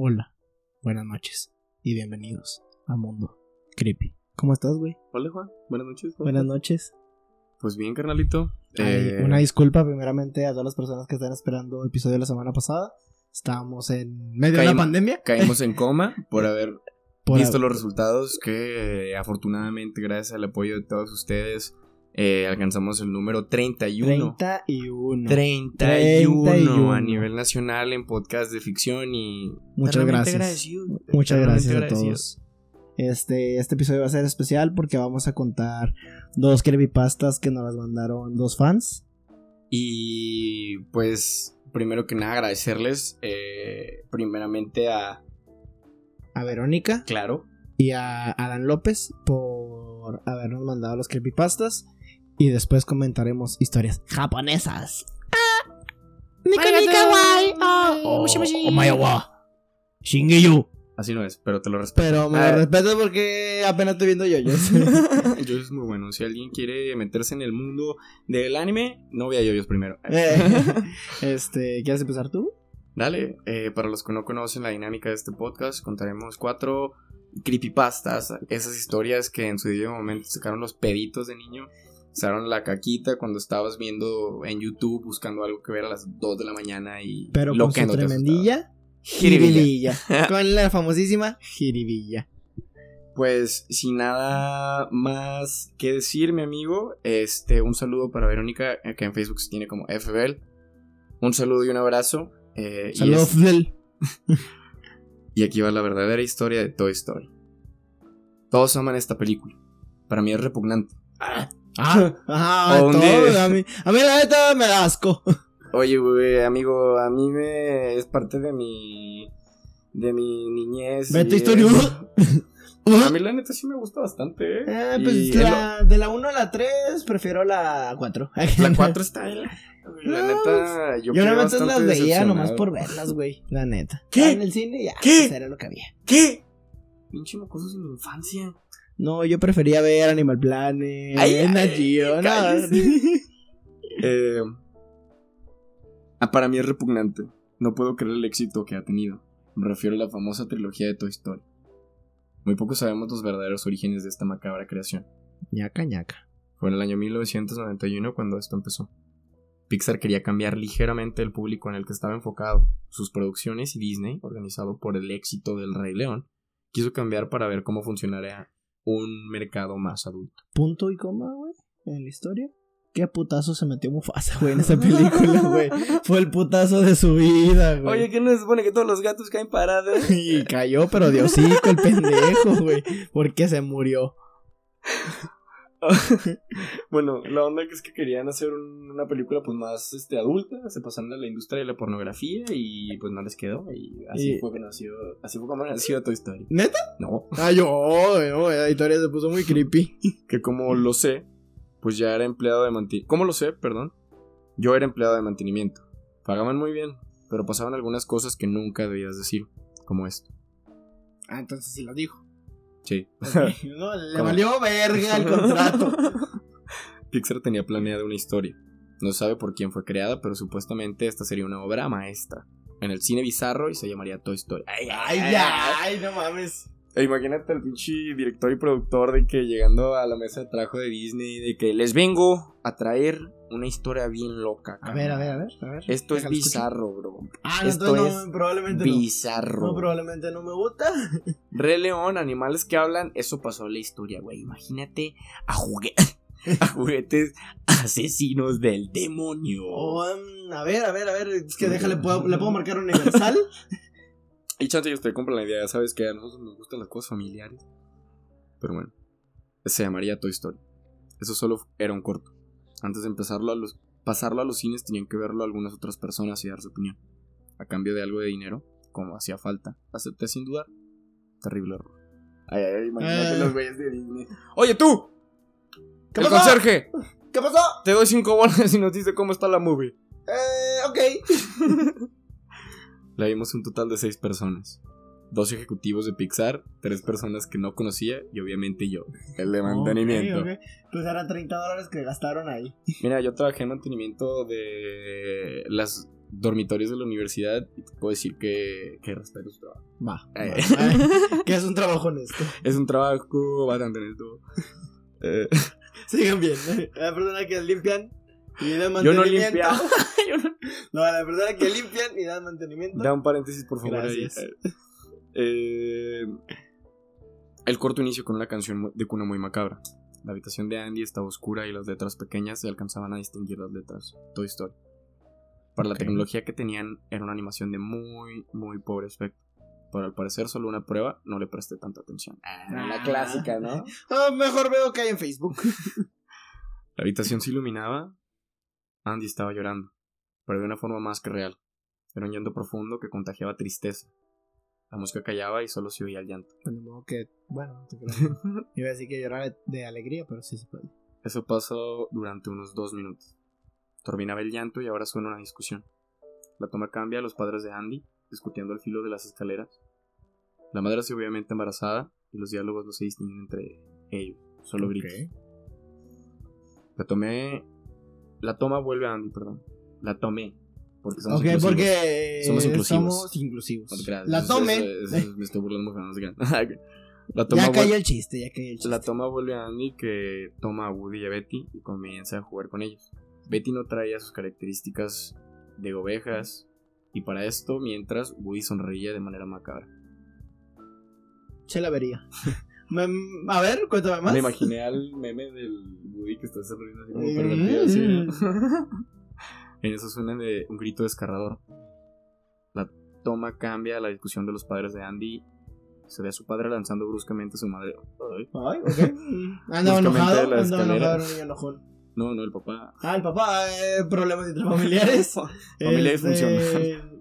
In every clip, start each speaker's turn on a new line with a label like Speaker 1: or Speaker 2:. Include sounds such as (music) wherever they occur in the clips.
Speaker 1: Hola, buenas noches y bienvenidos a Mundo Creepy. ¿Cómo estás, güey?
Speaker 2: Hola Juan, buenas noches. ¿cómo
Speaker 1: Buenas noches.
Speaker 2: Pues bien, carnalito.
Speaker 1: Ay,
Speaker 2: Eh,
Speaker 1: Una disculpa primeramente a todas las personas que están esperando el episodio de la semana pasada. Estábamos en medio de la pandemia.
Speaker 2: Caímos en coma (laughs) por haber
Speaker 1: Por-
Speaker 2: visto los resultados que eh, afortunadamente gracias al apoyo de todos ustedes eh, alcanzamos el número 31.
Speaker 1: 31.
Speaker 2: 31
Speaker 1: 31.
Speaker 2: a nivel nacional en podcast de ficción y
Speaker 1: Muchas gracias.
Speaker 2: agradecido,
Speaker 1: Muchas gracias a todos. Este, este episodio va a ser especial porque vamos a contar dos creepypastas que nos las mandaron dos fans.
Speaker 2: Y pues primero que nada agradecerles eh, primeramente a
Speaker 1: A Verónica
Speaker 2: Claro
Speaker 1: y a Alan López por habernos mandado los creepypastas. Y después comentaremos historias japonesas. Oh, omayawa. Shingeyu.
Speaker 2: Así no es, pero te lo respeto.
Speaker 1: Pero me
Speaker 2: Ah,
Speaker 1: lo respeto porque apenas estoy viendo yoyos. (laughs)
Speaker 2: Yo es muy bueno. Si alguien quiere meterse en el mundo del anime, no vea yoyos primero. (laughs)
Speaker 1: Eh, este, ¿quieres empezar tú?
Speaker 2: Dale, eh, para los que no conocen la dinámica de este podcast, contaremos cuatro creepypastas. Esas historias que en su debido momento sacaron los peditos de niño. La caquita cuando estabas viendo en YouTube buscando algo que ver a las 2 de la mañana y
Speaker 1: Pero
Speaker 2: lo
Speaker 1: con
Speaker 2: que
Speaker 1: su
Speaker 2: no
Speaker 1: tremendilla.
Speaker 2: Jiribilla.
Speaker 1: Jiribilla. (laughs) con la famosísima jiribilla.
Speaker 2: Pues sin nada más que decir, mi amigo, este, un saludo para Verónica, que en Facebook se tiene como FBL. Un saludo y un abrazo. eh, y,
Speaker 1: Saludos,
Speaker 2: es-
Speaker 1: Fidel. (laughs)
Speaker 2: y aquí va la verdadera historia de Toy Story. Todos aman esta película. Para mí es repugnante.
Speaker 1: Ah, (laughs) ajá,
Speaker 2: O un
Speaker 1: todo,
Speaker 2: día-
Speaker 1: a, mí, a mí la neta me da asco. (laughs)
Speaker 2: Oye, güey, amigo, a mí me es parte de mi de mi niñez.
Speaker 1: Vete historia.
Speaker 2: eso. (laughs) A mí la neta sí me gusta bastante, ¿eh?
Speaker 1: Eh, pues
Speaker 2: es
Speaker 1: la, de la 1 a la 3 prefiero la 4.
Speaker 2: lo- la 4 está de la... La
Speaker 1: No,
Speaker 2: neta, yo,
Speaker 1: Yo
Speaker 2: quedé
Speaker 1: normalmente las veía nomás por verlas, güey. La neta.
Speaker 2: ¿Qué?
Speaker 1: Ah, En el cine ya.
Speaker 2: ¿Qué?
Speaker 1: pues era lo que había.
Speaker 2: ¿Qué? Pinche mocosos en mi infancia.
Speaker 1: No, yo prefería ver Animal Planet,
Speaker 2: Ay,
Speaker 1: Nat Geo. (laughs)
Speaker 2: Eh, ah, para mí es repugnante. No puedo creer el éxito que ha tenido. Me refiero a la famosa trilogía de Toy Story. Muy poco sabemos los verdaderos orígenes de esta macabra creación.
Speaker 1: ñaca, ñaca.
Speaker 2: Fue en el año 1991 cuando esto empezó. Pixar quería cambiar ligeramente el público en el que estaba enfocado sus producciones y Disney, organizado por el éxito del Rey León, quiso cambiar para ver cómo funcionaría un mercado más adulto.
Speaker 1: Punto y coma, güey, en la historia. ¿Qué putazo se metió Mufasa, güey, en esa película, güey? Fue el putazo de su vida, güey.
Speaker 2: Oye, ¿qué no se supone que todos los gatos caen parados? (laughs)
Speaker 1: Y cayó, pero de hocico el pendejo, güey. Porque se murió. (laughs)
Speaker 2: bueno, la onda que es que querían hacer un- una película pues más este, adulta, se pasaron a la industria de la pornografía y pues no les quedó y así
Speaker 1: Y-
Speaker 2: fue que nació, así fue como nació Toy Story.
Speaker 1: ¿Neta?
Speaker 2: No,
Speaker 1: Ah, yo, la historia se puso muy creepy. (laughs)
Speaker 2: que como lo sé, pues ya era empleado de mantenimiento. ¿Cómo lo sé? Perdón. Yo era empleado de mantenimiento. Pagaban muy bien, pero pasaban algunas cosas que nunca debías decir, como esto.
Speaker 1: Ah, entonces sí lo dijo.
Speaker 2: Sí. (laughs)
Speaker 1: No, le valió verga el contrato. (laughs)
Speaker 2: Pixar tenía planeada una historia. No sabe por quién fue creada, pero supuestamente esta sería una obra maestra. En el cine bizarro y se llamaría Toy Story. Ay,
Speaker 1: Ay, ya, ay, no mames.
Speaker 2: E Imagínate al pinche director y productor de que llegando a la mesa de trabajo de Disney, de que les vengo a traer una historia bien loca.
Speaker 1: A ver, a ver, a ver, a ver.
Speaker 2: Esto es
Speaker 1: Déjalo
Speaker 2: bizarro, bro.
Speaker 1: Ah, no,
Speaker 2: Esto
Speaker 1: no,
Speaker 2: es
Speaker 1: probablemente no.
Speaker 2: Bizarro.
Speaker 1: No, probablemente no me gusta. (laughs)
Speaker 2: Rey León, animales que hablan, eso pasó en la historia, güey. Imagínate a, jugue- a juguetes asesinos del demonio.
Speaker 1: O, um, a ver, a ver, a ver. Es que déjale, ¿puedo- ¿le puedo marcar universal? (laughs)
Speaker 2: Y chance ellos te compran la idea, sabes que a nosotros nos gustan las cosas familiares. Pero bueno, se llamaría Toy Story. Eso solo era un corto. Antes de empezarlo a los, pasarlo a los cines tenían que verlo algunas otras personas y dar su opinión. A cambio de algo de dinero, como hacía falta. Acepté sin dudar. Terrible error. Ay, ay, imagínate
Speaker 1: Eh.
Speaker 2: los güeyes de Disney. Oye tú,
Speaker 1: ¿Qué
Speaker 2: el
Speaker 1: pasó?
Speaker 2: conserje,
Speaker 1: ¿Qué pasó?
Speaker 2: te doy cinco bolas y nos dice cómo está la movie.
Speaker 1: Eh, ok. (laughs)
Speaker 2: La vimos un total de seis personas. Dos ejecutivos de Pixar, tres personas que no conocía y obviamente yo, el de mantenimiento.
Speaker 1: Pues eran 30 dólares que gastaron ahí. (laughs)
Speaker 2: Mira, yo trabajé en mantenimiento de las dormitorios de la universidad y te puedo decir que, que respeto su trabajo.
Speaker 1: Va.
Speaker 2: Eh.
Speaker 1: va. (laughs) que es un trabajo honesto.
Speaker 2: Es un trabajo bastante honesto. Eh, (laughs)
Speaker 1: Sigan bien. La persona que limpian y dan
Speaker 2: yo no
Speaker 1: mantenimiento.
Speaker 2: limpiaba. (laughs) Yo no-
Speaker 1: No, la persona que limpian y dan mantenimiento.
Speaker 2: Da un paréntesis, por favor.
Speaker 1: Gracias. (laughs)
Speaker 2: Eh, el corto inicio con una canción de cuna muy macabra. La habitación de Andy estaba oscura y las letras pequeñas se alcanzaban a distinguir las letras. Toy Story. Para la
Speaker 1: Ok.
Speaker 2: tecnología que tenían, era una animación de muy, muy pobre aspecto. Pero al parecer, solo una prueba no le presté tanta atención.
Speaker 1: la clásica,
Speaker 2: ¿no?
Speaker 1: Ah, mejor veo que hay en Facebook. (laughs)
Speaker 2: La habitación se iluminaba. Andy estaba llorando, pero de una forma más que real. Era un llanto profundo que contagiaba tristeza. La música callaba y solo se oía el llanto.
Speaker 1: De modo que, bueno, no te (laughs) creo. Iba a decir que llorar de alegría, pero sí se puede.
Speaker 2: Eso pasó durante unos dos minutos. Terminaba el llanto y ahora suena una discusión. La toma cambia a los padres de Andy, discutiendo al filo de las escaleras. La madre se obviamente embarazada y los diálogos no se distinguen entre ellos, solo gritos. La tomé. La toma vuelve a Andy, perdón. La tomé. Porque somos
Speaker 1: Ok,
Speaker 2: inclusivos.
Speaker 1: porque
Speaker 2: Somos inclusivos.
Speaker 1: somos inclusivos. La tome.
Speaker 2: Eso- eso- me estoy burlando muy feo, no sé qué. (laughs) La toma,
Speaker 1: ya cayó el chiste, ya cayó el chiste.
Speaker 2: la toma vuelve a Andy que toma a Woody y a Betty y comienza a jugar con ellos. Betty no traía sus características de ovejas y para esto mientras Woody sonreía de manera macabra.
Speaker 1: Se la vería. (laughs) Me- a ver, cuéntame más.
Speaker 2: Me imaginé al meme del Woody que está sonriendo así como
Speaker 1: Mm.
Speaker 2: pervertido así, ¿no? (laughs) En eso suena de un grito descarrador. La toma cambia a la discusión de los padres de Andy. Se ve a su padre lanzando bruscamente a su madre. Ay.
Speaker 1: Ay, ok. (laughs) Andaba enojado, andaba enojado, niño enojón.
Speaker 2: No, no, el papá.
Speaker 1: Ah, el papá, eh, problemas intrafamiliares. (laughs)
Speaker 2: Familia
Speaker 1: Este,
Speaker 2: disfuncional.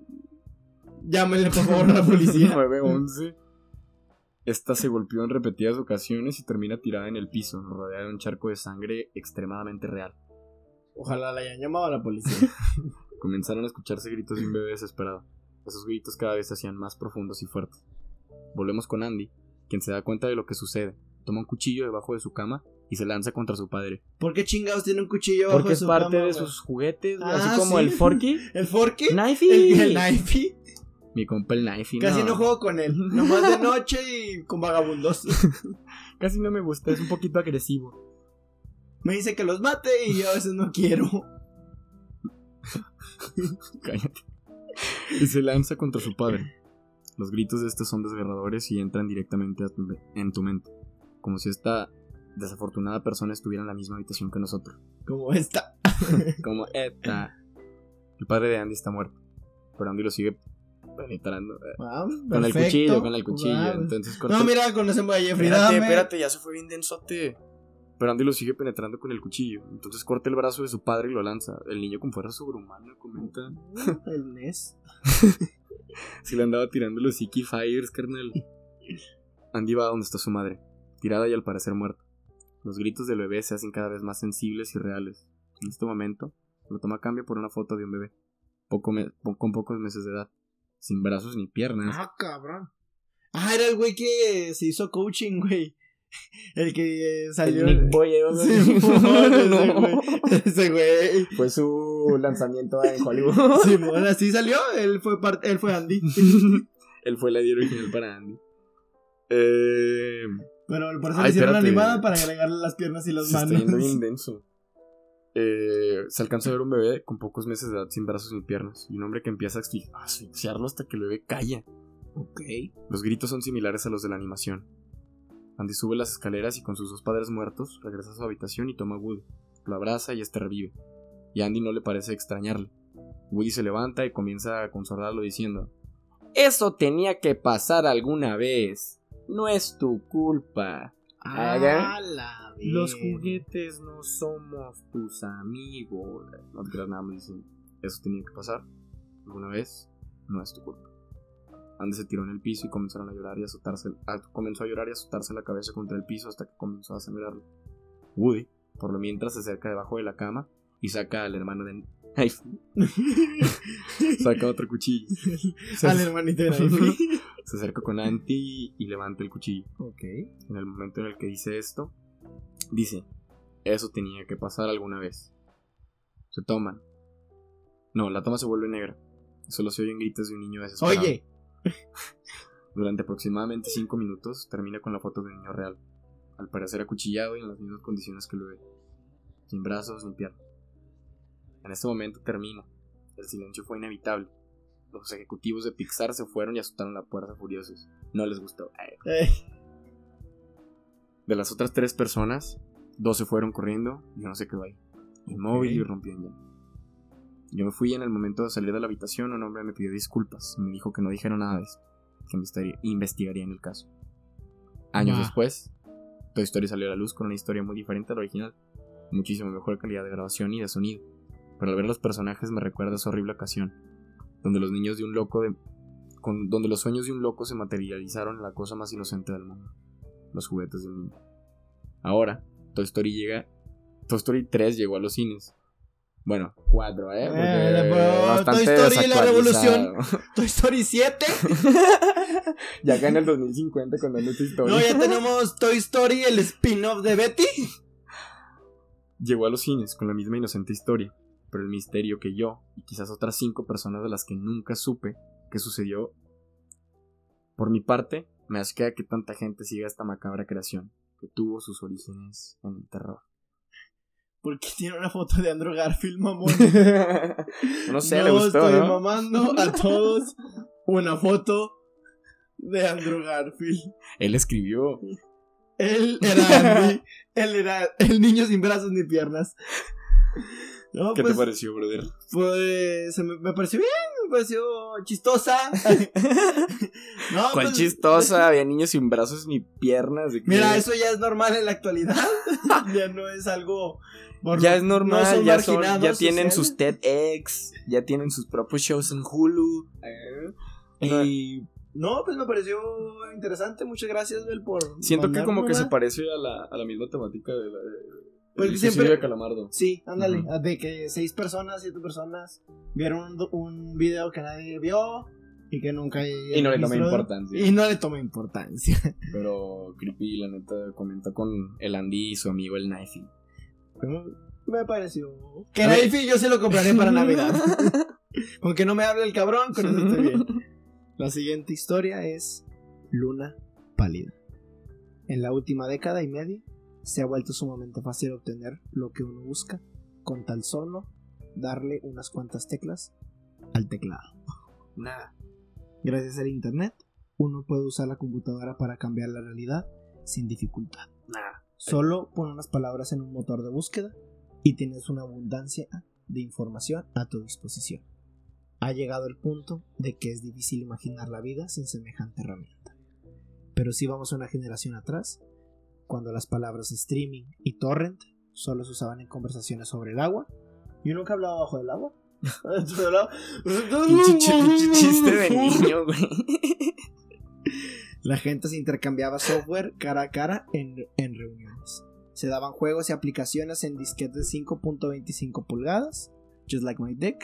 Speaker 1: Llámenle por favor a la policía.
Speaker 2: 911. Esta se golpeó en repetidas ocasiones y termina tirada en el piso, rodeada de un charco de sangre extremadamente real.
Speaker 1: Ojalá la hayan llamado a la policía. (laughs)
Speaker 2: Comenzaron a escucharse gritos de un bebé desesperado. Esos gritos cada vez se hacían más profundos y fuertes. Volvemos con Andy, quien se da cuenta de lo que sucede. Toma un cuchillo debajo de su cama y se lanza contra su padre.
Speaker 1: ¿Por qué chingados tiene un cuchillo
Speaker 2: Porque
Speaker 1: de
Speaker 2: es parte
Speaker 1: cama,
Speaker 2: de sus juguetes,
Speaker 1: Ah,
Speaker 2: así como
Speaker 1: sí.
Speaker 2: el Forky. (laughs)
Speaker 1: ¿El Forky?
Speaker 2: ¡Knifey!
Speaker 1: El, el Knifey.
Speaker 2: Mi compa el Knifey,
Speaker 1: Casi no juego con él. (laughs) Nomás de noche y con vagabundos. (laughs)
Speaker 2: Casi no me gusta, es un poquito agresivo.
Speaker 1: Me dice que los mate y yo a veces no quiero. (laughs)
Speaker 2: Cállate. Y se lanza contra su padre. Los gritos de estos son desgarradores y entran directamente tu- en tu mente. Como si esta desafortunada persona estuviera en la misma habitación que nosotros.
Speaker 1: Como esta.
Speaker 2: Como esta. El padre de Andy está muerto. Pero Andy lo sigue penetrando. eh,
Speaker 1: Ah,
Speaker 2: Con el cuchillo, con el cuchillo.
Speaker 1: Ah,
Speaker 2: Entonces corta
Speaker 1: No,
Speaker 2: el-
Speaker 1: mira, conocemos a Jeffrey
Speaker 2: Espérate, espérate, ya se fue bien densote. Pero Andy lo sigue penetrando con el cuchillo. Entonces corta el brazo de su padre y lo lanza. El niño con fuerza sobrehumana comenta.
Speaker 1: El Ness. (laughs)
Speaker 2: Si le andaba tirando los Iki Fires, carnal. Andy va a donde está su madre, tirada y al parecer muerta. Los gritos del bebé se hacen cada vez más sensibles y reales. En este momento, lo toma a cambio por una foto de un bebé, poco con pocos meses de edad, sin brazos ni piernas.
Speaker 1: Ah, cabrón. Ah, era el güey que se hizo coaching, güey. (laughs) El que eh, salió.
Speaker 2: Nick Boy, ¿eh?
Speaker 1: Sí, (laughs)
Speaker 2: No. (laughs)
Speaker 1: güey. Ese güey.
Speaker 2: Fue su lanzamiento en Hollywood.
Speaker 1: Simón, así salió. Él fue, parte, él fue Andy.
Speaker 2: Él fue la idea original para Andy. Eh,
Speaker 1: Pero por eso
Speaker 2: Ay,
Speaker 1: le hicieron
Speaker 2: espérate.
Speaker 1: animada para agregarle las piernas y las
Speaker 2: se está
Speaker 1: manos.
Speaker 2: yendo bien denso. Eh, se alcanza a ver un bebé con pocos meses de edad sin brazos ni piernas y un hombre que empieza a asfixi- a asfixiarlo hasta que el bebé calla.
Speaker 1: Ok.
Speaker 2: Los gritos son similares a los de la animación. Andy sube las escaleras y con sus dos padres muertos regresa a su habitación y toma a Woody. Lo abraza y este revive. Y a Andy no le parece extrañarle. Woody se levanta y comienza a consolarlo diciendo: Eso tenía que pasar alguna vez. No es tu culpa. Haga.
Speaker 1: La
Speaker 2: Los juguetes no somos tus amigos. No te creas nada más dicen, Eso tenía que pasar. Alguna vez. No es tu culpa. Andy se tiró en el piso y comenzaron a llorar y a azotarse. ah, comenzó a llorar y a azotarse la cabeza contra el piso hasta que comenzó a sangrarlo. Woody, por lo mientras, se acerca debajo de la cama y saca al hermano de. Ay, (laughs) saca otro cuchillo. (laughs)
Speaker 1: Al hermanito de
Speaker 2: se acerca con Andy y levanta el cuchillo.
Speaker 1: ok.
Speaker 2: En el momento en el que dice esto, dice, eso tenía que pasar alguna vez. Se toman No, la toma se vuelve negra. Solo se oyen gritos de un niño desesperado.
Speaker 1: Oye, (laughs)
Speaker 2: Durante aproximadamente 5 minutos termina con la foto de un niño real. Al parecer acuchillado y en las mismas condiciones que lo ve. Sin brazos ni piernas. En este momento termina. El silencio fue inevitable. Los ejecutivos de Pixar se fueron y asustaron la puerta furiosos. No les gustó. (laughs) De las otras tres personas, dos se fueron corriendo y uno se quedó ahí, inmóvil y
Speaker 1: Ok.
Speaker 2: rompió en llanto. Yo me fui y en el momento de salir de la habitación, un hombre me pidió disculpas y me dijo que no dijera nada de esto, que investigaría, investigaría en el caso. Años
Speaker 1: Bah.
Speaker 2: después, Toy Story salió a la luz con una historia muy diferente a la original, muchísimo mejor calidad de grabación y de sonido, pero al ver los personajes me recuerda esa horrible ocasión, donde los niños de un loco de... con- donde los sueños de un loco se materializaron en la cosa más inocente del mundo los juguetes de un niño. Ahora, Toy Story llega. Toy Story 3 llegó a los cines. Bueno, 4, ¿eh?
Speaker 1: Eh, Toy Story y la
Speaker 2: desactualizado. (laughs)
Speaker 1: Toy Story 7. (laughs)
Speaker 2: ya acá en el 2050 cuando Toy Story.
Speaker 1: No, ya tenemos Toy Story, el spin-off de Betty.
Speaker 2: Llegó a los cines con la misma inocente historia, pero el misterio que yo y quizás otras 5 personas de las que nunca supe que sucedió. Por mi parte, me asquea que tanta gente siga esta macabra creación, que tuvo sus orígenes en el terror.
Speaker 1: Porque tiene una foto de Andrew Garfield, mamón. (laughs)
Speaker 2: no sé,
Speaker 1: no
Speaker 2: le gustó,
Speaker 1: estoy
Speaker 2: ¿no?
Speaker 1: mamando a todos una foto de Andrew Garfield.
Speaker 2: Él escribió.
Speaker 1: Él era Andy. (laughs) Él era el niño sin brazos ni piernas. No,
Speaker 2: ¿Qué
Speaker 1: pues,
Speaker 2: te pareció, brother?
Speaker 1: pues, se me, me pareció bien, me pareció chistosa. (laughs) no,
Speaker 2: ¿Cuál
Speaker 1: pues,
Speaker 2: chistosa? (laughs) Había niños sin brazos ni piernas. ¿de?
Speaker 1: Mira, eso ya es normal en la actualidad. (laughs) ya no es algo. por-
Speaker 2: ya es
Speaker 1: no
Speaker 2: normal,
Speaker 1: son
Speaker 2: ya, son,
Speaker 1: marginados
Speaker 2: ya tienen sus. TEDx, ya tienen sus propios shows en Hulu.
Speaker 1: Y. No, pues me pareció interesante. Muchas gracias, Bel, por.
Speaker 2: Siento que como que se parece a la, a la misma temática de la
Speaker 1: Pues
Speaker 2: el
Speaker 1: siempre-
Speaker 2: de Calamardo.
Speaker 1: Sí, ándale. De que seis personas, siete personas vieron un, video que nadie vio y que nunca.
Speaker 2: Y no le tomé importancia.
Speaker 1: Y no le tomé importancia. (laughs)
Speaker 2: Pero Creepy, la neta, comentó con el Andy y su amigo el Knifey.
Speaker 1: Me pareció. Que. Naifi yo se lo compraré para (laughs) Navidad. (laughs) Aunque no me hable el cabrón, con eso estoy bien. La siguiente historia es Luna Pálida. En la última década y media se ha vuelto sumamente fácil obtener lo que uno busca con tal solo darle unas cuantas teclas al teclado. (laughs)
Speaker 2: Nada.
Speaker 1: Gracias al internet, uno puede usar la computadora para cambiar la realidad sin dificultad.
Speaker 2: Nada.
Speaker 1: Solo pon unas palabras en un motor de búsqueda y tienes una abundancia de información a tu disposición. Ha llegado el punto de que es difícil imaginar la vida sin semejante herramienta. Pero si vamos a una generación atrás, cuando las palabras streaming y torrent solo se usaban en conversaciones sobre el agua, yo nunca hablaba bajo el agua. (laughs)
Speaker 2: Chiste de (laughs) niño, güey.
Speaker 1: La gente se intercambiaba software cara a cara en, en reuniones. Se daban juegos y aplicaciones en disquetes de 5.25 pulgadas, just like my deck,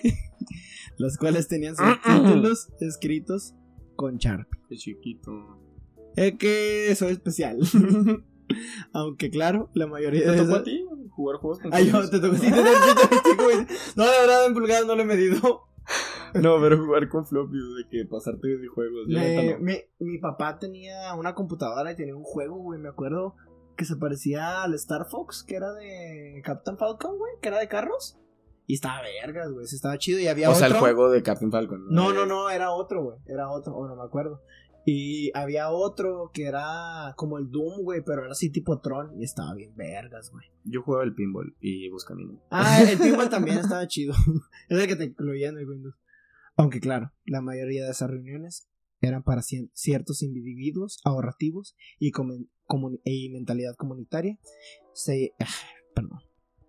Speaker 1: las (laughs) cuales tenían subtítulos escritos con Sharpie.
Speaker 2: Qué chiquito.
Speaker 1: Es que soy especial. (laughs) Aunque claro, la mayoría de
Speaker 2: ¿Te tocó a ti jugar juegos con
Speaker 1: Ay, yo, te tocó sí, tener. No, la verdad, en pulgadas no lo he medido. (laughs)
Speaker 2: No, pero jugar con floppy, de que pasarte de juegos. Yo
Speaker 1: Me-
Speaker 2: no.
Speaker 1: mi, mi papá tenía una computadora y tenía un juego, güey, me acuerdo que se parecía al Star Fox, que era de Captain Falcon, güey, que era de carros. Y estaba vergas, güey, estaba chido y había
Speaker 2: O sea, el
Speaker 1: otro-
Speaker 2: juego de Captain Falcon.
Speaker 1: No, no, no, era otro, güey, era otro, o no me acuerdo. Y había otro que era como el Doom, güey, pero era así tipo Tron y estaba bien vergas, güey.
Speaker 2: Yo jugaba el pinball y Buscamino.
Speaker 1: Ah, el (laughs) pinball también estaba chido. (laughs) Es el que te incluía en el Windows. Aunque claro, la mayoría de esas reuniones eran para cien- ciertos individuos ahorrativos y, comen- comun- y mentalidad comunitaria. Se, ah, perdón.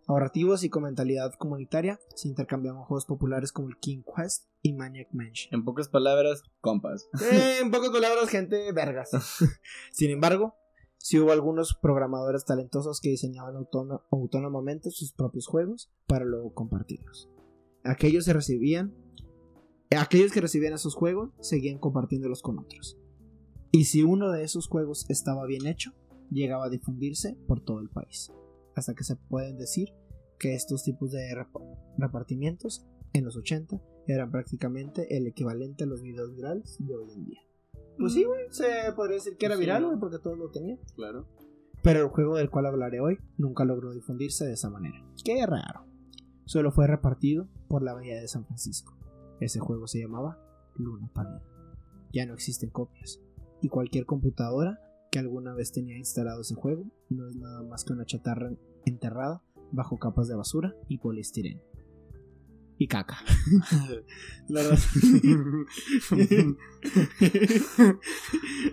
Speaker 1: Ahorrativos y con mentalidad comunitaria se intercambiaban juegos populares como el King Quest y Maniac Mansion.
Speaker 2: En pocas palabras, compas. (laughs)
Speaker 1: Eh, en pocas palabras, gente vergas. (laughs) Sin embargo, sí hubo algunos programadores talentosos que diseñaban autóno- autónomamente sus propios juegos para luego compartirlos. Aquellos se recibían, aquellos que recibían esos juegos seguían compartiéndolos con otros. Y si uno de esos juegos estaba bien hecho, llegaba a difundirse por todo el país. Hasta que se pueden decir que estos tipos de rep- repartimientos en los 80 eran prácticamente el equivalente a los videos virales de hoy en día. Pues sí, güey, se podría decir que era
Speaker 2: Sí,
Speaker 1: viral, porque todos lo tenían.
Speaker 2: Claro.
Speaker 1: Pero el juego del cual hablaré hoy nunca logró difundirse de esa manera. Qué raro. Solo fue repartido por la Bahía de San Francisco. Ese juego se llamaba Luna Pálida. Ya no existen copias. Y cualquier computadora que alguna vez tenía instalado ese juego no es nada más que una chatarra enterrada bajo capas de basura y poliestireno. Y caca. (laughs) La razón,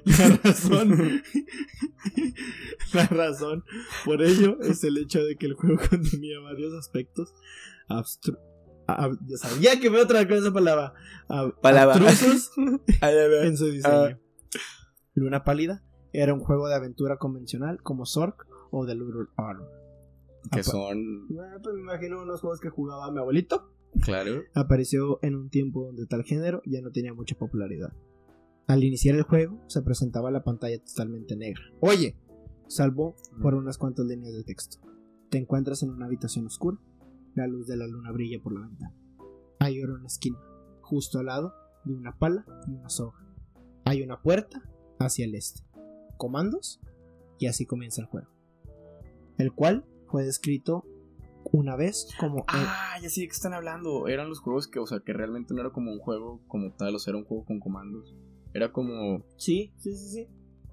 Speaker 1: la razón La razón por ello es el hecho de que el juego (laughs) contenía varios aspectos abstru ya sabía que me otra cosa palabra ab-
Speaker 2: Palabra. (laughs)
Speaker 1: en su diseño.
Speaker 2: Ah.
Speaker 1: Luna Pálida era un juego de aventura convencional como Zork o The Little Arm.
Speaker 2: Que son.
Speaker 1: Ah, pues me imagino unos juegos que jugaba mi abuelito.
Speaker 2: Claro.
Speaker 1: Apareció en un tiempo donde tal género ya no tenía mucha popularidad. Al iniciar el juego se presentaba la pantalla totalmente negra. Oye, salvo por unas cuantas líneas de texto. Te encuentras en una habitación oscura. La luz de la luna brilla por la ventana. Hay oro en la esquina, justo al lado de una pala y una soga. Hay una puerta hacia el este. Comandos y así comienza el juego. El cual fue descrito una vez como el-
Speaker 2: Ah, ya sé de qué están hablando. Eran los juegos que, o sea, que realmente no era como un juego como tal, o sea, era un juego con comandos. Era como.
Speaker 1: Sí, sí, sí, sí.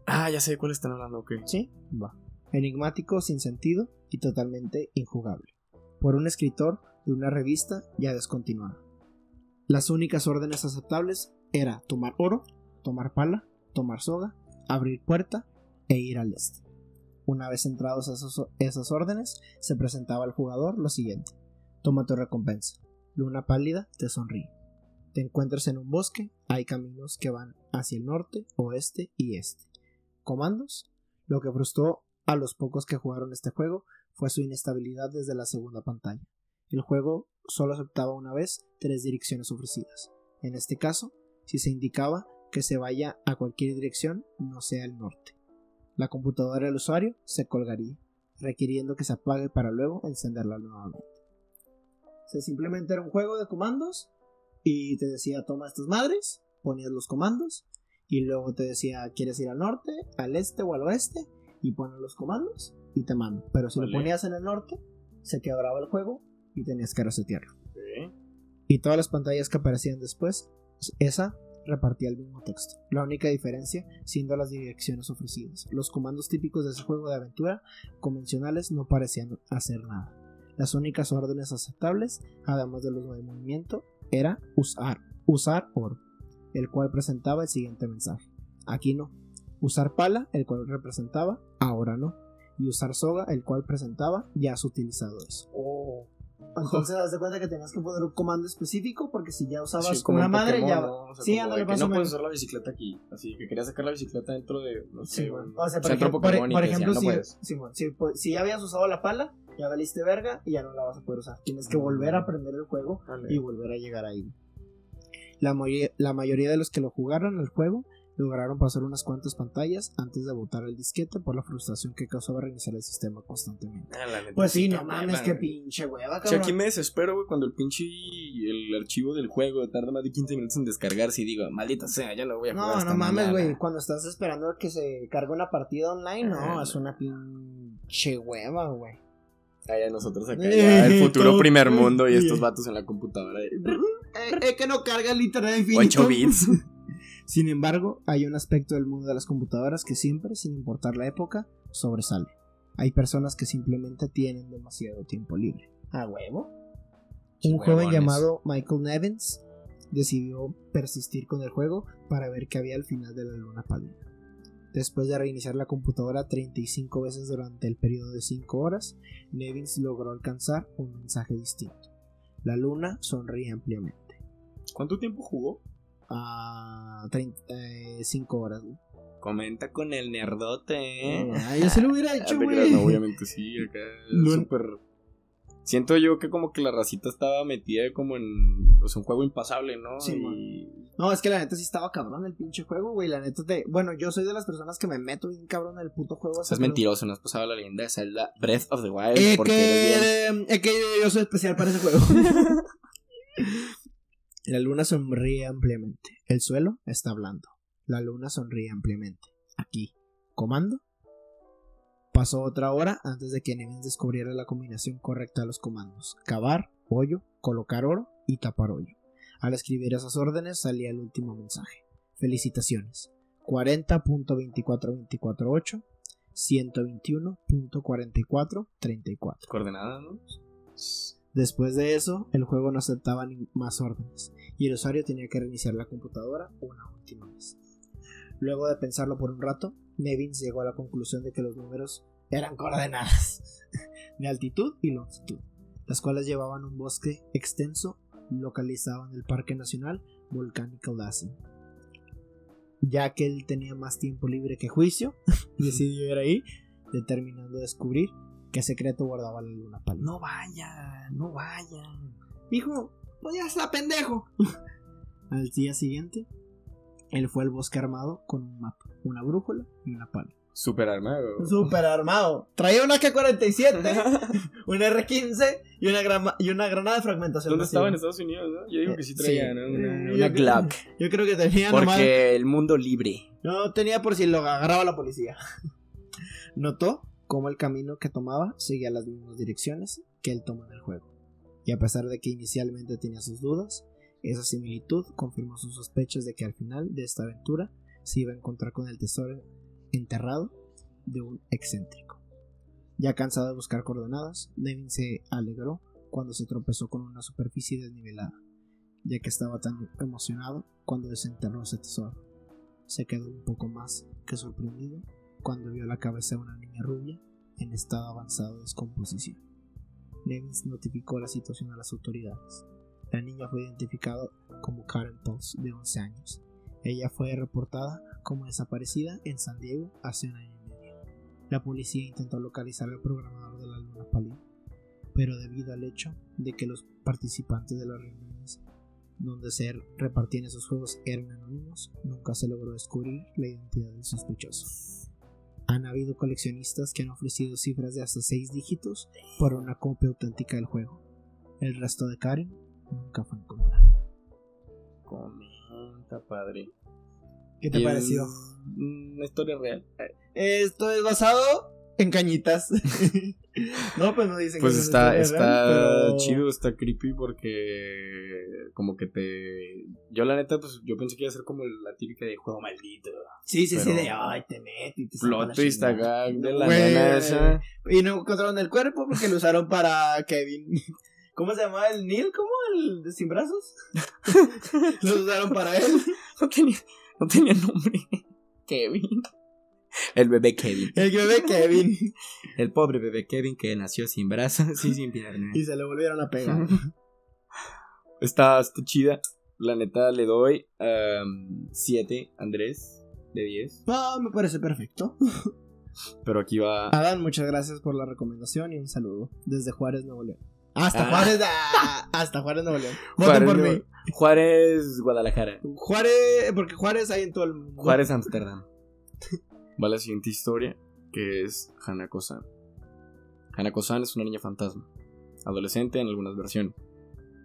Speaker 2: Ah, ya sé de cuál están hablando, ok.
Speaker 1: Sí, va. Enigmático, sin sentido y totalmente injugable. Por un escritor de una revista ya descontinuada. Las únicas órdenes aceptables era tomar oro, tomar pala, tomar soga, abrir puerta e ir al este. Una vez entrados esos- esas órdenes, se presentaba al jugador lo siguiente. Toma tu recompensa. Luna pálida te sonríe. Te encuentras en un bosque, hay caminos que van hacia el norte, oeste y este. Comandos. Lo que frustró a los pocos que jugaron este juego fue su inestabilidad desde la segunda pantalla. El juego solo aceptaba una vez tres direcciones ofrecidas. En este caso, si se indicaba que se vaya a cualquier dirección, no sea el norte. La computadora del usuario se colgaría, requiriendo que se apague para luego encenderla nuevamente. O sea, simplemente era un juego de comandos y te decía toma estas madres, ponías los comandos y luego te decía quieres ir al norte, al este o al oeste y pones los comandos y te manda. Pero si
Speaker 2: Vale.
Speaker 1: lo ponías en el norte, se quebraba el juego y tenías que resetearlo.
Speaker 2: Ok.
Speaker 1: Y todas las pantallas que aparecían después, esa repartía el mismo texto. La única diferencia siendo las direcciones ofrecidas. Los comandos típicos de ese juego de aventura convencionales no parecían hacer nada. Las únicas órdenes aceptables, además de los de movimiento, era usar, usar oro, el cual presentaba el siguiente mensaje. Aquí no. Usar pala, el cual representaba ahora no. Y usar soga, el cual presentaba ya has utilizado eso. Entonces, haz de cuenta que tenías que poner un comando específico porque si ya usabas
Speaker 2: Sí, como
Speaker 1: una madre,
Speaker 2: Pokémon,
Speaker 1: ya.
Speaker 2: ¿no? O sea,
Speaker 1: sí, ándale, más
Speaker 2: no puedes usar la bicicleta aquí. Así que querías sacar la bicicleta dentro de. No sé,
Speaker 1: Sí, bueno. O sea, por ejemplo, por, por
Speaker 2: no
Speaker 1: si, pues, si ya habías usado la pala, ya valiste verga y ya no la vas a poder usar. Tienes que volver a aprender el juego
Speaker 2: Vale.
Speaker 1: y volver a llegar ahí. La, mayoría- la mayoría de los que lo jugaron el juego lograron pasar unas cuantas pantallas antes de botar el disquete por la frustración que causaba reiniciar el sistema constantemente.
Speaker 2: Ah,
Speaker 1: Pues sí, no mames, qué pinche hueva,
Speaker 2: Si
Speaker 1: cabrón.
Speaker 2: aquí me desespero, güey, cuando el pinche el archivo del juego tarda más de 15 minutos en descargarse y digo, maldita sea, ya no voy a jugar
Speaker 1: No, no mames,
Speaker 2: mañana".
Speaker 1: güey. Cuando estás esperando a que se cargue una partida online, no,
Speaker 2: Ah,
Speaker 1: es una pinche hueva, güey.
Speaker 2: Ya nosotros acá,
Speaker 1: Eh,
Speaker 2: ya (laughs) el futuro
Speaker 1: todo-
Speaker 2: primer mundo y
Speaker 1: eh.
Speaker 2: estos vatos en la computadora. (laughs)
Speaker 1: Eh, Es que no carga el internet
Speaker 2: 8 bits. (laughs)
Speaker 1: Sin embargo, hay un aspecto del mundo de las computadoras que siempre, sin importar la época, sobresale. Hay personas que simplemente tienen demasiado tiempo libre. ¿A huevo? Un joven llamado Michael Nevins decidió persistir con el juego para ver qué había al final de la luna pálida. Después de reiniciar la computadora 35 veces durante el periodo de 5 horas, Nevins logró alcanzar un mensaje distinto. La luna sonríe ampliamente.
Speaker 2: ¿Cuánto tiempo jugó?
Speaker 1: A 5 horas, güey.
Speaker 2: Comenta con el nerdote, ¿eh?
Speaker 1: Ah, yo se lo hubiera (laughs)
Speaker 2: Ah,
Speaker 1: hecho, güey.
Speaker 2: no, obviamente sí, acá (laughs)
Speaker 1: No.
Speaker 2: súper... Siento yo que como que la racita estaba metida como en... O sea, un juego impasable, ¿no?
Speaker 1: Sí,
Speaker 2: y...
Speaker 1: No, es que la neta sí estaba cabrón el pinche juego, güey. La neta te. Bueno, yo soy de las personas que me meto bien cabrón en el puto juego.
Speaker 2: Estás mentiroso, no has pasado la leyenda de Zelda Breath of the Wild
Speaker 1: Es
Speaker 2: porque eres bien...
Speaker 1: que, es que yo soy especial para ese juego. (laughs) La luna sonríe ampliamente. El suelo está blando. La luna sonríe ampliamente. Aquí. ¿Comando? Pasó otra hora antes de que Nevins descubriera la combinación correcta de los comandos. Cavar, hoyo, colocar oro y tapar hoyo. Al escribir esas órdenes salía el último mensaje. Felicitaciones. 40.24248 121.4434
Speaker 2: Coordenadas.
Speaker 1: Después de eso, el juego no aceptaba más órdenes y el usuario tenía que reiniciar la computadora una última vez. Luego de pensarlo por un rato, Nevins llegó a la conclusión de que los números eran coordenadas (laughs) de altitud y longitud, las cuales llevaban un bosque extenso localizado en el Parque Nacional Volcánico Lassen. Ya que él tenía más tiempo libre que juicio, (laughs) decidió ir ahí, determinando descubrir qué secreto guardaba la luna pálida.
Speaker 2: No vayan, no vayan.
Speaker 1: Dijo, pues ya está pendejo. (laughs) Al día siguiente, él fue al bosque armado con un mapa, una brújula y una pala.
Speaker 2: Super armado.
Speaker 1: Super armado. Traía una K-47, un R-15 y una, grama- y una granada de fragmentación.
Speaker 2: ¿Dónde estaba en Estados Unidos, no? Yo digo que sí
Speaker 1: Sí.
Speaker 2: traía, ¿no? Una,
Speaker 1: Eh,
Speaker 2: una
Speaker 1: yo creo-
Speaker 2: Glock. (laughs)
Speaker 1: Yo creo que tenía nomás.
Speaker 2: Porque el mundo libre.
Speaker 1: No tenía por si lo agarraba la policía. (laughs) Notó cómo el camino que tomaba seguía las mismas direcciones que él toma en el juego. Y a pesar de que inicialmente tenía sus dudas, esa similitud confirmó sus sospechas de que al final de esta aventura se iba a encontrar con el tesoro enterrado de un excéntrico. Ya cansado de buscar coordenadas, Devin se alegró cuando se tropezó con una superficie desnivelada, ya que estaba tan emocionado cuando desenterró ese tesoro. Se quedó un poco más que sorprendido cuando vio la cabeza de una niña rubia en estado avanzado de descomposición. Nevins notificó la situación a las autoridades. La niña fue identificada como Karen Pulse, de 11 años. Ella fue reportada como desaparecida en San Diego hace un año y medio. La policía intentó localizar al programador de la luna pálida, pero debido al hecho de que los participantes de las reuniones donde se repartían esos juegos eran anónimos, nunca se logró descubrir la identidad del sospechoso. Han habido coleccionistas que han ofrecido cifras de hasta 6 dígitos por una copia auténtica del juego. El resto de Karen nunca fue encontrado.
Speaker 2: Comenta, padre.
Speaker 1: ¿Qué te
Speaker 2: Y
Speaker 1: pareció?
Speaker 2: es Una historia real.
Speaker 1: Esto es basado en cañitas. (laughs) no, pues no dicen
Speaker 2: Pues
Speaker 1: que es
Speaker 2: está, está
Speaker 1: pero-
Speaker 2: chido, está creepy porque como que te... Yo la neta, pues yo pensé que iba a ser como la típica de juego maldito.
Speaker 1: Sí, sí, sí, de ay, te metes y te
Speaker 2: Plot twist
Speaker 1: chingada".
Speaker 2: acá de la
Speaker 1: Güey.
Speaker 2: nena esa.
Speaker 1: Y no encontraron el cuerpo porque lo usaron para Kevin. (laughs) ¿Cómo se llamaba el Neil? ¿Cómo? ¿El de sin brazos? (laughs) lo usaron para él.
Speaker 2: No tenía, no tenía nombre. Kevin. El bebé Kevin.
Speaker 1: El bebé Kevin. (laughs)
Speaker 2: El pobre bebé Kevin que nació sin brazos y sin piernas.
Speaker 1: Y se le volvieron a pegar. (laughs)
Speaker 2: Está, está chida. La neta le doy 7 Andrés de 10.
Speaker 1: Ah, me parece perfecto. (laughs)
Speaker 2: Pero aquí va.
Speaker 1: Adán, muchas gracias por la recomendación y un saludo desde Juárez, Nuevo León. Hasta
Speaker 2: Ah.
Speaker 1: Juárez, ah, hasta Juárez, Nuevo León. Voten
Speaker 2: Juárez,
Speaker 1: por mí.
Speaker 2: Juárez, Guadalajara.
Speaker 1: Juárez, porque Juárez hay en todo el mundo.
Speaker 2: Juárez, Amsterdam. Va la siguiente historia, que es Hanako-san. Hanako-san es una niña fantasma, adolescente en algunas versiones,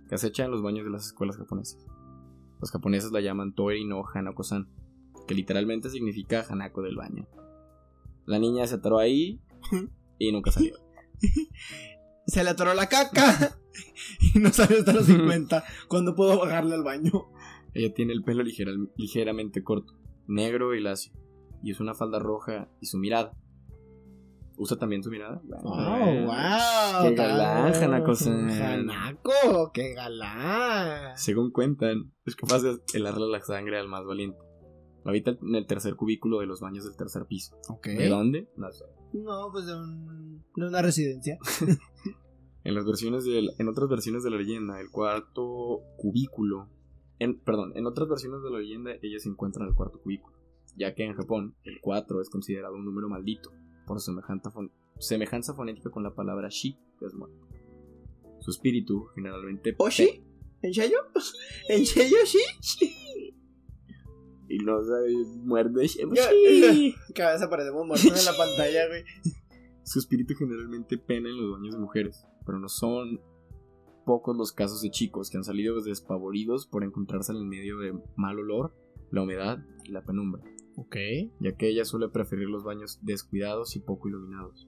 Speaker 2: que acecha en los baños de las escuelas japonesas. Los japoneses la llaman Tori no Hanako-san, que literalmente significa Hanako del baño. La niña se atoró ahí (laughs) y nunca salió. (laughs)
Speaker 1: Se le atoró la caca (laughs) y no salió hasta los 50. ¿Cuándo puedo bajarle al baño?
Speaker 2: Ella tiene el pelo ligera- ligeramente corto, negro y lacio, y es una falda roja y su mirada. ¿Usa también su mirada?
Speaker 1: ¡Wow! wow
Speaker 2: Qué galán, Hanako-san.
Speaker 1: Hanako, qué galán.
Speaker 2: Según cuentan, es capaz de helarle la sangre al más valiente. Habita en el tercer cubículo de los baños del tercer piso. ¿De dónde? No sé.
Speaker 1: No, pues de, un- de una residencia. (laughs)
Speaker 2: En las versiones del, en otras versiones de la leyenda, el cuarto cubículo, en, perdón, en otras versiones de la leyenda ella se encuentra en el cuarto cubículo, ya que en Japón el 4 es considerado un número maldito por su semejanza, fon- semejanza fonética con la palabra shi, que es muerte. Su espíritu generalmente
Speaker 1: ¿Oshi? ¿En serio? (laughs) ¿En serio, sí?
Speaker 2: y no sabe muerde
Speaker 1: Ya, Cada vez aparecemos muertos en la (laughs) pantalla, güey.
Speaker 2: Su espíritu generalmente pena en los baños de mujeres, pero no son pocos los casos de chicos que han salido despavoridos por encontrarse en el medio de mal olor, la humedad y la penumbra,
Speaker 1: Ok.
Speaker 2: ya que ella suele preferir los baños descuidados y poco iluminados.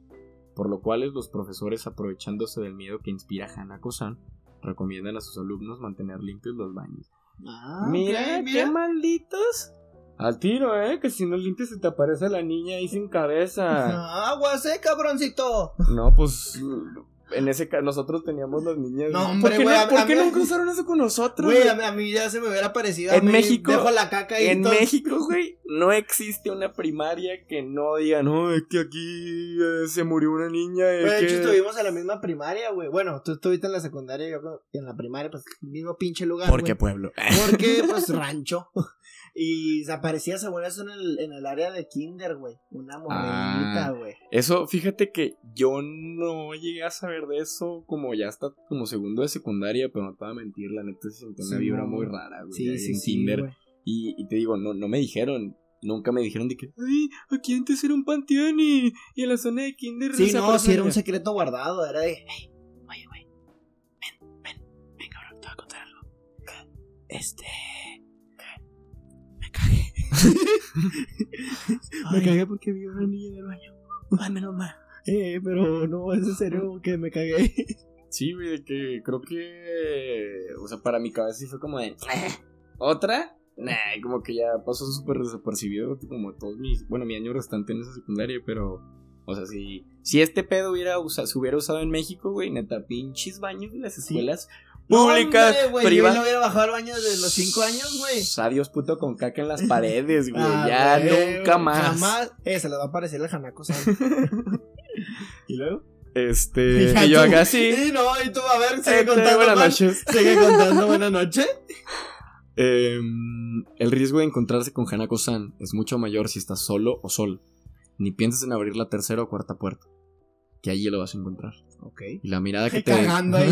Speaker 2: Por lo cual los profesores, aprovechándose del miedo que inspira Hanako-san, recomiendan a sus alumnos mantener limpios los baños.
Speaker 1: Ah,
Speaker 2: Mira,
Speaker 1: ok,
Speaker 2: qué malditos. Al tiro, eh, que si no limpias se te aparece la niña ahí sin cabeza.
Speaker 1: Ah, (laughs) Agua seca, cabroncito.
Speaker 2: no, pues en ese caso nosotros teníamos las niñas.
Speaker 1: No, hombre,
Speaker 2: ¿Por qué,
Speaker 1: güey,
Speaker 2: no,
Speaker 1: a-
Speaker 2: por qué
Speaker 1: mí-
Speaker 2: nunca usaron eso con nosotros?
Speaker 1: Güey, a, mí- a mí ya se me hubiera parecido.
Speaker 2: En
Speaker 1: a mí
Speaker 2: México-
Speaker 1: Dejo la caca ahí.
Speaker 2: En
Speaker 1: todo-
Speaker 2: México, güey, no existe una primaria que no diga, no, es que aquí eh, se murió una niña.
Speaker 1: Güey, de hecho,
Speaker 2: que-".
Speaker 1: estuvimos en la misma primaria, güey. Bueno, tú estuviste en la secundaria, yo creo- en la primaria, pues, mismo pinche lugar.
Speaker 2: ¿Por qué pueblo?
Speaker 1: Porque, (laughs) pues, rancho. Y se aparecía, según eso, en el, en el área de kinder, güey. Una
Speaker 2: Ah.
Speaker 1: güey.
Speaker 2: Eso, fíjate que yo no llegué a saber de eso como ya está como segundo de secundaria, pero no te voy a mentir, la neta se sintió una
Speaker 1: Sí,
Speaker 2: vibra muy rara, güey.
Speaker 1: Sí, sí,
Speaker 2: en
Speaker 1: sí,
Speaker 2: kinder. Y, y te digo, no, no me dijeron, nunca me dijeron de que, ay, aquí antes era un panteón y, y en la zona de kinder.
Speaker 1: Sí, no, sí era un secreto guardado. Era de, "Ey, oye, güey, ven, ven, ven, cabrón, te voy a contar algo. Este. (laughs) Me cagué. porque vi una niña en el baño.
Speaker 2: Ay, menos mal.
Speaker 1: Eh, pero no, es en serio que me cagué.
Speaker 2: Sí, güey, de que creo que. O sea, para mi cabeza sí fue como de. ¿Otra? Nah, como que ya pasó súper desapercibido, como todos mis. Bueno, mi año restante en esa secundaria, pero. O sea, si, si este pedo hubiera usa- se hubiera usado en México, güey, neta, pinches baños de las escuelas públicas,
Speaker 1: No, hombre, güey, Yo
Speaker 2: privadas.
Speaker 1: no hubiera bajado al baño desde los 5 años, güey.
Speaker 2: Adiós, puto, con caca en las paredes, güey.
Speaker 1: Ah,
Speaker 2: ya
Speaker 1: güey,
Speaker 2: nunca más.
Speaker 1: Jamás. Eh, se le va a parecer el Hanako (laughs) ¿Y luego?
Speaker 2: Este. (laughs) Y yo
Speaker 1: tú.
Speaker 2: acá sí.
Speaker 1: Sí, no, y tú, a ver, sigue
Speaker 2: Este,
Speaker 1: contando.
Speaker 2: buenas noches.
Speaker 1: Sigue contando, buenas noches. (laughs)
Speaker 2: Em, el riesgo de encontrarse con Hanako-san es mucho mayor si estás solo o sol. Ni pienses en abrir la tercera o cuarta puerta. Que allí lo vas a encontrar.
Speaker 1: Ok.
Speaker 2: Y la mirada que
Speaker 1: Que
Speaker 2: te.
Speaker 1: cagando ahí.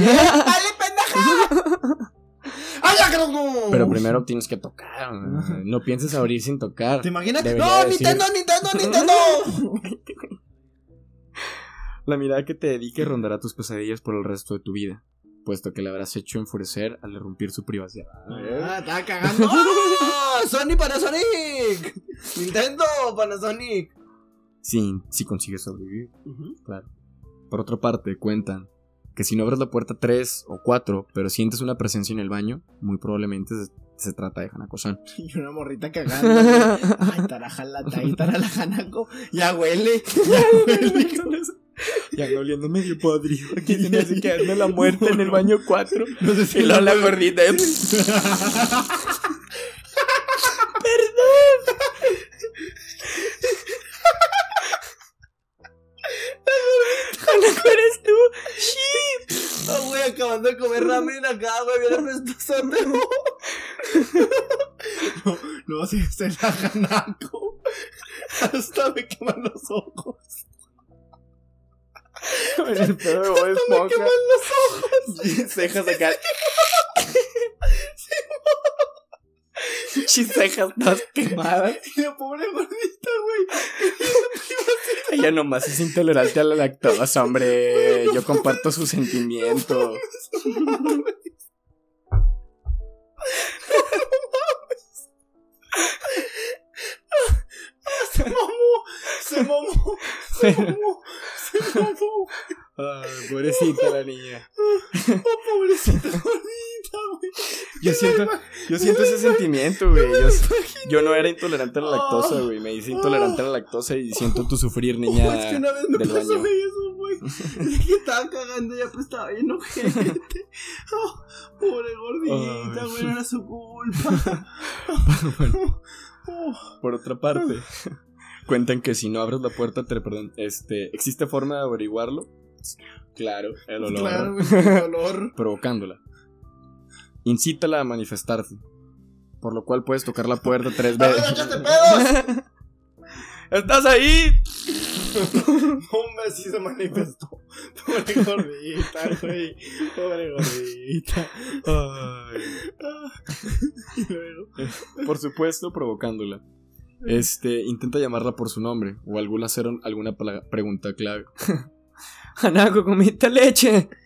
Speaker 1: (laughs)
Speaker 2: Pero primero tienes que tocar. No pienses abrir sin tocar.
Speaker 1: ¿Te imaginas?
Speaker 2: Debería
Speaker 1: ¡No,
Speaker 2: decir-
Speaker 1: Nintendo, (laughs) Nintendo, Nintendo! (laughs)
Speaker 2: La mirada que te dedique rondará tus pesadillas por el resto de tu vida. Puesto que le habrás hecho enfurecer al irrumpir su privacidad.
Speaker 1: ah, estaba cagando. ¡Oh! ¡Sony Panasonic! ¡Nintendo Panasonic!
Speaker 2: Sí, si consigues sobrevivir. Claro. Por otra parte, cuentan que si no abres la puerta 3 o 4, pero sientes una presencia en el baño, muy probablemente se, se trata de Hanako-san. (laughs)
Speaker 1: Y una morrita cagando. Ay, taraja la tai, la Hanako. Ya huele, ya (laughs) huele.
Speaker 2: ya no oliendo medio podrido. Aquí se me hace quedarme la muerte en el baño 4.
Speaker 1: No sé si
Speaker 2: Y luego la
Speaker 1: la-
Speaker 2: gordita. (laughs)
Speaker 1: Ah, güey, acabando de comer ramen acá, güey, bien apestosote. (laughs) No, no, si es el Hanako. Hasta me queman los ojos.
Speaker 2: El pedo de Bob
Speaker 1: Me queman los ojos.
Speaker 2: Cejas acá. (laughs) Chis cejas todas quemadas.
Speaker 1: Y la pobre gordita, güey.
Speaker 2: Ella nomás es intolerante a la lactosa, hombre. Yo comparto sus sentimientos. (laughs)
Speaker 1: Se mamó, se mamó, se mamó, se mamó.
Speaker 2: Ay, pobrecita la niña. (laughs)
Speaker 1: Oh, pobrecita (laughs) gordita, güey.
Speaker 2: Yo siento, yo siento ese sentimiento, güey. Yo, yo no era intolerante a la lactosa, güey. Me hice intolerante a la lactosa y siento tu sufrir, niña.
Speaker 1: Oh, es que una vez me pasó
Speaker 2: baño.
Speaker 1: eso, güey. Es que estaba cagando y ya pues bien ojete. (laughs) Oh, pobre gordita, güey, era su culpa. Oh,
Speaker 2: Por otra parte, cuentan que si no abres la puerta, te, perdón, este, ¿existe forma de averiguarlo? Claro, el olor.
Speaker 1: Claro, el. (laughs)
Speaker 2: Provocándola. Incítala a manifestarte. Por lo cual puedes tocar la puerta tres
Speaker 1: ¡A ver,
Speaker 2: veces.
Speaker 1: pedos! (laughs)
Speaker 2: ¡Estás ahí! (laughs)
Speaker 1: Hombre, sí se manifestó. Pobre gordita, güey. Pobre gordita.
Speaker 2: Ay.
Speaker 1: Y luego.
Speaker 2: Por supuesto, provocándola. Este, intenta llamarla por su nombre o alguna hacer alguna pregunta clave. (laughs) Hanako, comiste leche. (laughs)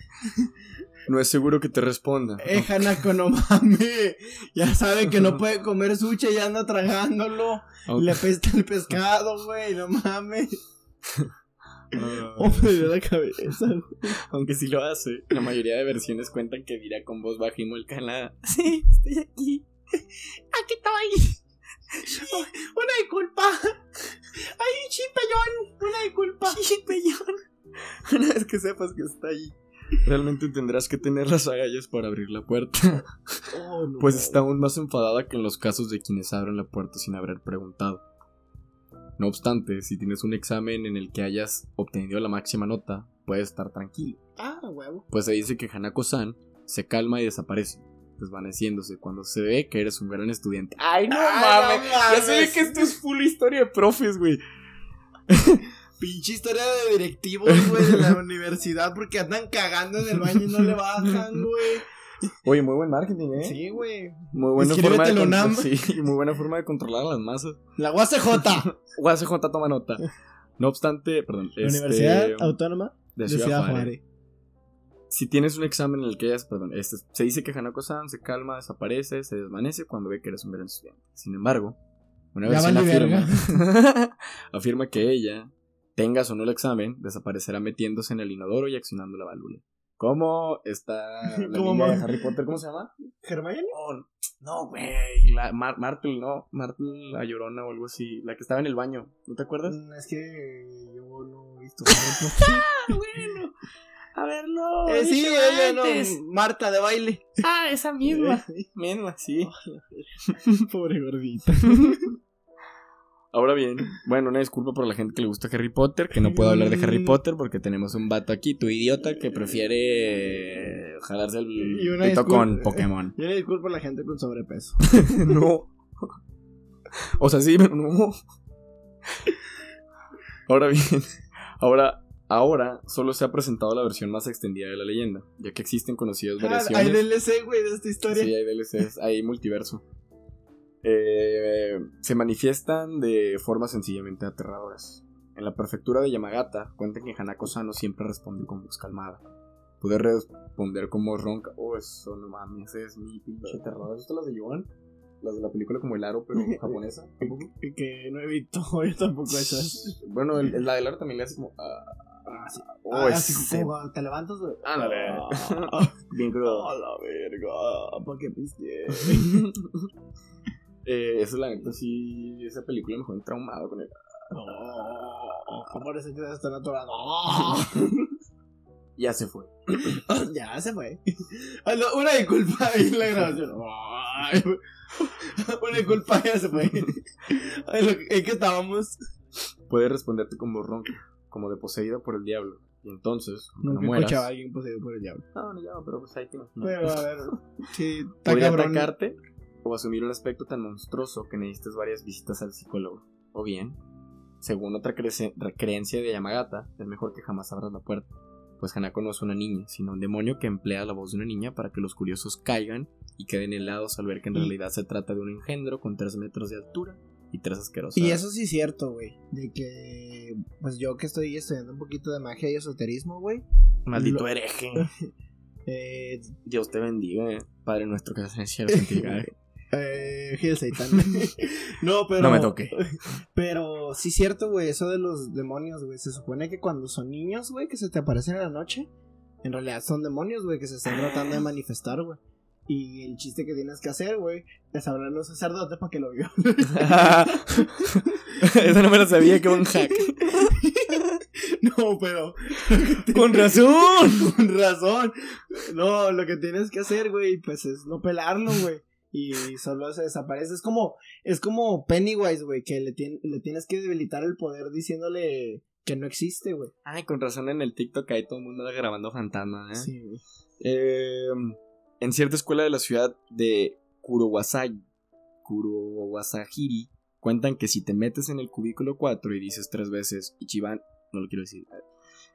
Speaker 2: No es seguro que te responda.
Speaker 1: Eh, Hanako, no mames. Ya sabe que no puede comer sushi y anda tragándolo.
Speaker 2: Aunque-
Speaker 1: Le apesta el pescado, güey, no mames. Oh, me dio la cabeza, güey.
Speaker 2: Aunque sí lo hace. La mayoría de versiones cuentan que dirá con voz baja y la... Sí, estoy aquí.
Speaker 1: Aquí estoy. Una disculpa. Ay, chipellón. Una disculpa. (laughs)
Speaker 2: Una vez que sepas que está ahí, realmente tendrás que tener las agallas para abrir la puerta.
Speaker 1: Oh, no.
Speaker 2: Pues está aún más enfadada que en los casos de quienes abren la puerta sin haber preguntado. No obstante, si tienes un examen en el que hayas obtenido la máxima nota, puedes estar tranquilo.
Speaker 1: Ah, huevo.
Speaker 2: Pues se dice que Hanako-san se calma y desaparece, desvaneciéndose cuando se ve que eres un gran estudiante. ¡Ay, no
Speaker 1: Ay,
Speaker 2: mames!
Speaker 1: no
Speaker 2: Ya se ve
Speaker 1: mames.
Speaker 2: que esto es full historia de profes, güey.
Speaker 1: Pinche historia de directivos, güey, de la universidad porque andan cagando en el baño y no le bajan, güey.
Speaker 2: Oye, muy buen marketing, ¿eh?
Speaker 1: Sí, güey.
Speaker 2: Muy buena
Speaker 1: Escríbete
Speaker 2: forma de
Speaker 1: UNAM. (laughs)
Speaker 2: sí, muy buena forma de controlar a las masas.
Speaker 1: La UACJ. (laughs)
Speaker 2: UACJ toma nota. No obstante, perdón.
Speaker 1: La
Speaker 2: este,
Speaker 1: Universidad Autónoma
Speaker 2: de
Speaker 1: de
Speaker 2: Ciudad,
Speaker 1: Ciudad
Speaker 2: Juárez. Si tienes un examen en el que hayas, perdón, este, se dice que Hanako-san se calma, desaparece, se desvanece cuando ve que eres un gran estudiante. Sin embargo, una
Speaker 1: vale
Speaker 2: afirma, (laughs) afirma que ella, tengas o no el examen, desaparecerá metiéndose en el inodoro y accionando la válvula. ¿Cómo está (laughs) la
Speaker 1: ¿Cómo
Speaker 2: niña de Harry Potter? ¿Cómo se llama?
Speaker 1: ¿Hermione?
Speaker 2: No, no, güey. La Mar- Martel, no. Martel la llorona o algo así. La que estaba en el baño. ¿No te acuerdas?
Speaker 1: Mm, Es que yo no he visto (laughs) Potter.
Speaker 2: bueno. A verlo.
Speaker 1: Eh, sí, ella no. Marta de baile.
Speaker 2: Ah, esa misma. (laughs) misma, sí.
Speaker 1: Pobre gordita.
Speaker 2: Ahora bien, bueno, una disculpa por la gente que le gusta Harry Potter, que no puedo hablar de Harry Potter porque tenemos un vato aquí, tu idiota, que prefiere jalarse el
Speaker 1: Y una
Speaker 2: pito
Speaker 1: disculpa-
Speaker 2: con Pokémon. (laughs)
Speaker 1: Yo le disculpo a la gente con sobrepeso. (laughs)
Speaker 2: no. (laughs) O sea, sí, pero no. Ahora bien, ahora, ahora solo se ha presentado la versión más extendida de la leyenda, ya que existen conocidas
Speaker 1: Ah,
Speaker 2: variaciones.
Speaker 1: hay DLC, güey, de esta historia.
Speaker 2: Sí, hay DLCs, hay multiverso. Eh, se manifiestan de formas sencillamente aterradoras. En la prefectura de Yamagata cuentan que Hanako-san no siempre responde con voz calmada. Puede responder como ronca. Oh, eso no mames, ese es mi pinche terror. ¿Has visto las de Yoan? Las de la película como El Aro, pero (laughs) japonesa. tampoco?
Speaker 1: Que no he visto, (laughs) yo tampoco esas. (laughs)
Speaker 2: Bueno, el, el- la del Aro también le hace como. ah,
Speaker 1: Ah, sí.
Speaker 2: oh,
Speaker 1: Ah,
Speaker 2: ese-
Speaker 1: así como cuando te levantas, güey.
Speaker 2: Ándale.
Speaker 1: Ah,
Speaker 2: Bien crudo.
Speaker 1: a la verga. ¿Para qué pisteé?
Speaker 2: Eh, esa es la neta, sí. Esa película me dejó traumado con el.
Speaker 1: No, parece que se están atorando. (laughs)
Speaker 2: Ya se fue. (coughs)
Speaker 1: ya se fue. No, Una disculpa ahí en la grabación. (laughs) Una disculpa, ya se fue. ¿En qué estábamos?
Speaker 2: puede responderte como ronca, como de poseída por el diablo. Y entonces,
Speaker 1: Nunca
Speaker 2: no mueras.
Speaker 1: a alguien poseído por el diablo.
Speaker 2: No, no, ya, pero pues ahí te imaginas.
Speaker 1: Pero a ver, sí, (laughs)
Speaker 2: Podría
Speaker 1: cabrón.
Speaker 2: atacarte o asumir un aspecto tan monstruoso que necesites varias visitas al psicólogo. O bien, según otra creencia de Yamagata, es mejor que jamás abras la puerta. Pues Hanako no es una niña, sino un demonio que emplea la voz de una niña para que los curiosos caigan y queden helados al ver que en realidad se trata de un engendro con 3 metros de altura y tres asquerosas.
Speaker 1: Y eso sí es cierto, güey. De que, pues yo que estoy estudiando un poquito de magia y esoterismo, güey.
Speaker 2: Maldito
Speaker 1: lo-
Speaker 2: hereje. (laughs)
Speaker 1: Eh,
Speaker 2: Dios te bendiga, eh, Padre nuestro que estás en el cielo. (laughs)
Speaker 1: eh, Gil Satan. (laughs) no, pero.
Speaker 2: No me toque.
Speaker 1: Pero sí es cierto, güey. Eso de los demonios, güey. Se supone que cuando son niños, güey, que se te aparecen en la noche. En realidad son demonios, güey, que se están tratando de manifestar, güey. Y el chiste que tienes que hacer, güey, es hablarle a un sacerdote para que lo vea. (laughs) (laughs)
Speaker 2: Eso no me lo sabía, que un hack.
Speaker 1: no, pero.
Speaker 2: Con razón.
Speaker 1: Con razón. No, lo que tienes que hacer, güey, pues es no pelarlo, güey. Y solo se desaparece. Es como, es como Pennywise, güey, que le, tien- le tienes que debilitar el poder diciéndole que no existe, güey.
Speaker 2: Ay, con razón en el TikTok ahí todo el mundo grabando fantasmas, ¿eh?
Speaker 1: Sí, güey.
Speaker 2: Eh, en cierta escuela de la ciudad de Kurowasai, Kurowasahiri, cuentan que si te metes en el cubículo 4 y dices tres veces Ichiban, no lo quiero decir.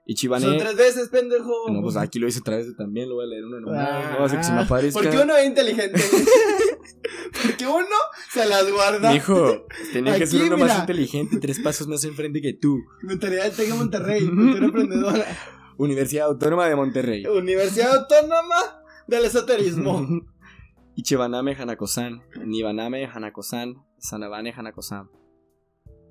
Speaker 2: Ichibane.
Speaker 1: Son tres veces, pendejo.
Speaker 2: No, pues aquí lo hice tres veces también, lo voy a leer uno nomás.
Speaker 1: Ah,
Speaker 2: no, que se me aparezca.
Speaker 1: Porque uno es inteligente. (laughs) Porque uno se las guarda.
Speaker 2: Mijo, tenía que ser uno más inteligente, tres pasos más enfrente que tú.
Speaker 1: Mentalidad del Tec Monterrey. Cultura emprendedora. (laughs)
Speaker 2: Universidad Autónoma de Monterrey.
Speaker 1: Universidad Autónoma del Esoterismo. (laughs)
Speaker 2: Ichibaname Hanako-san, Nibaname Hanako-san, Sanabane Hanako-san.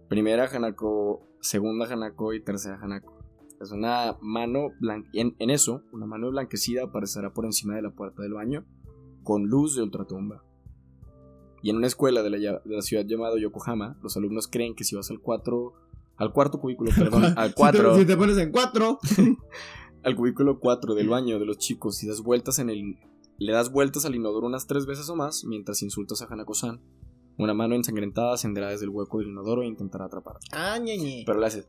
Speaker 2: Primera Hanako, segunda Hanako y tercera Hanako. Es una mano blanca. En, en eso, una mano blanquecida aparecerá por encima de la puerta del baño con luz de ultratumba. Y en una escuela de la, ya- de la ciudad llamada Yokohama, los alumnos creen que si vas al 4 al cuarto cubículo, (laughs) perdón, al 4
Speaker 1: Si te, si te pones en cuatro. (laughs)
Speaker 2: al cubículo 4 del baño de los chicos y das vueltas en el le das vueltas al inodoro unas tres veces o más mientras insultas a Hanako-san. Una mano ensangrentada ascenderá desde el hueco del inodoro e intentará atraparte.
Speaker 1: Ah, ñeñe.
Speaker 2: Pero la haces.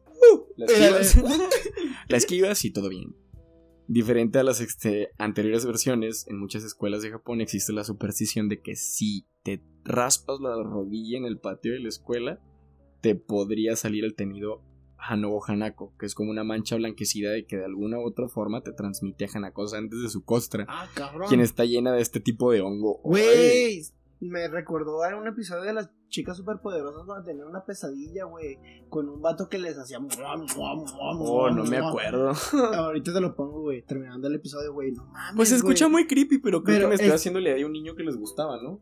Speaker 2: La
Speaker 1: Eh,
Speaker 2: esquivas, (laughs) la esquivas y todo bien. Diferente a las este, anteriores versiones, en muchas escuelas de Japón existe la superstición de que si te raspas la rodilla en el patio de la escuela, te podría salir el temido Hanobo Hanako, que es como una mancha blanquecida de que de alguna u otra forma te transmite a Hanako antes de su costra,
Speaker 1: Ah, cabrón.
Speaker 2: quien está llena de este tipo de hongo.
Speaker 1: Güey, me recordó a un episodio de las chicas superpoderosas cuando tenían una pesadilla, güey, con un vato que les hacía.
Speaker 2: Oh, no me acuerdo. (laughs)
Speaker 1: Ahorita te lo pongo, güey, terminando el episodio, güey, no mames.
Speaker 2: Pues se escucha muy creepy, pero creo
Speaker 1: Pero
Speaker 2: que me estoy
Speaker 1: es-
Speaker 2: haciendo la idea de un niño que les gustaba, ¿no?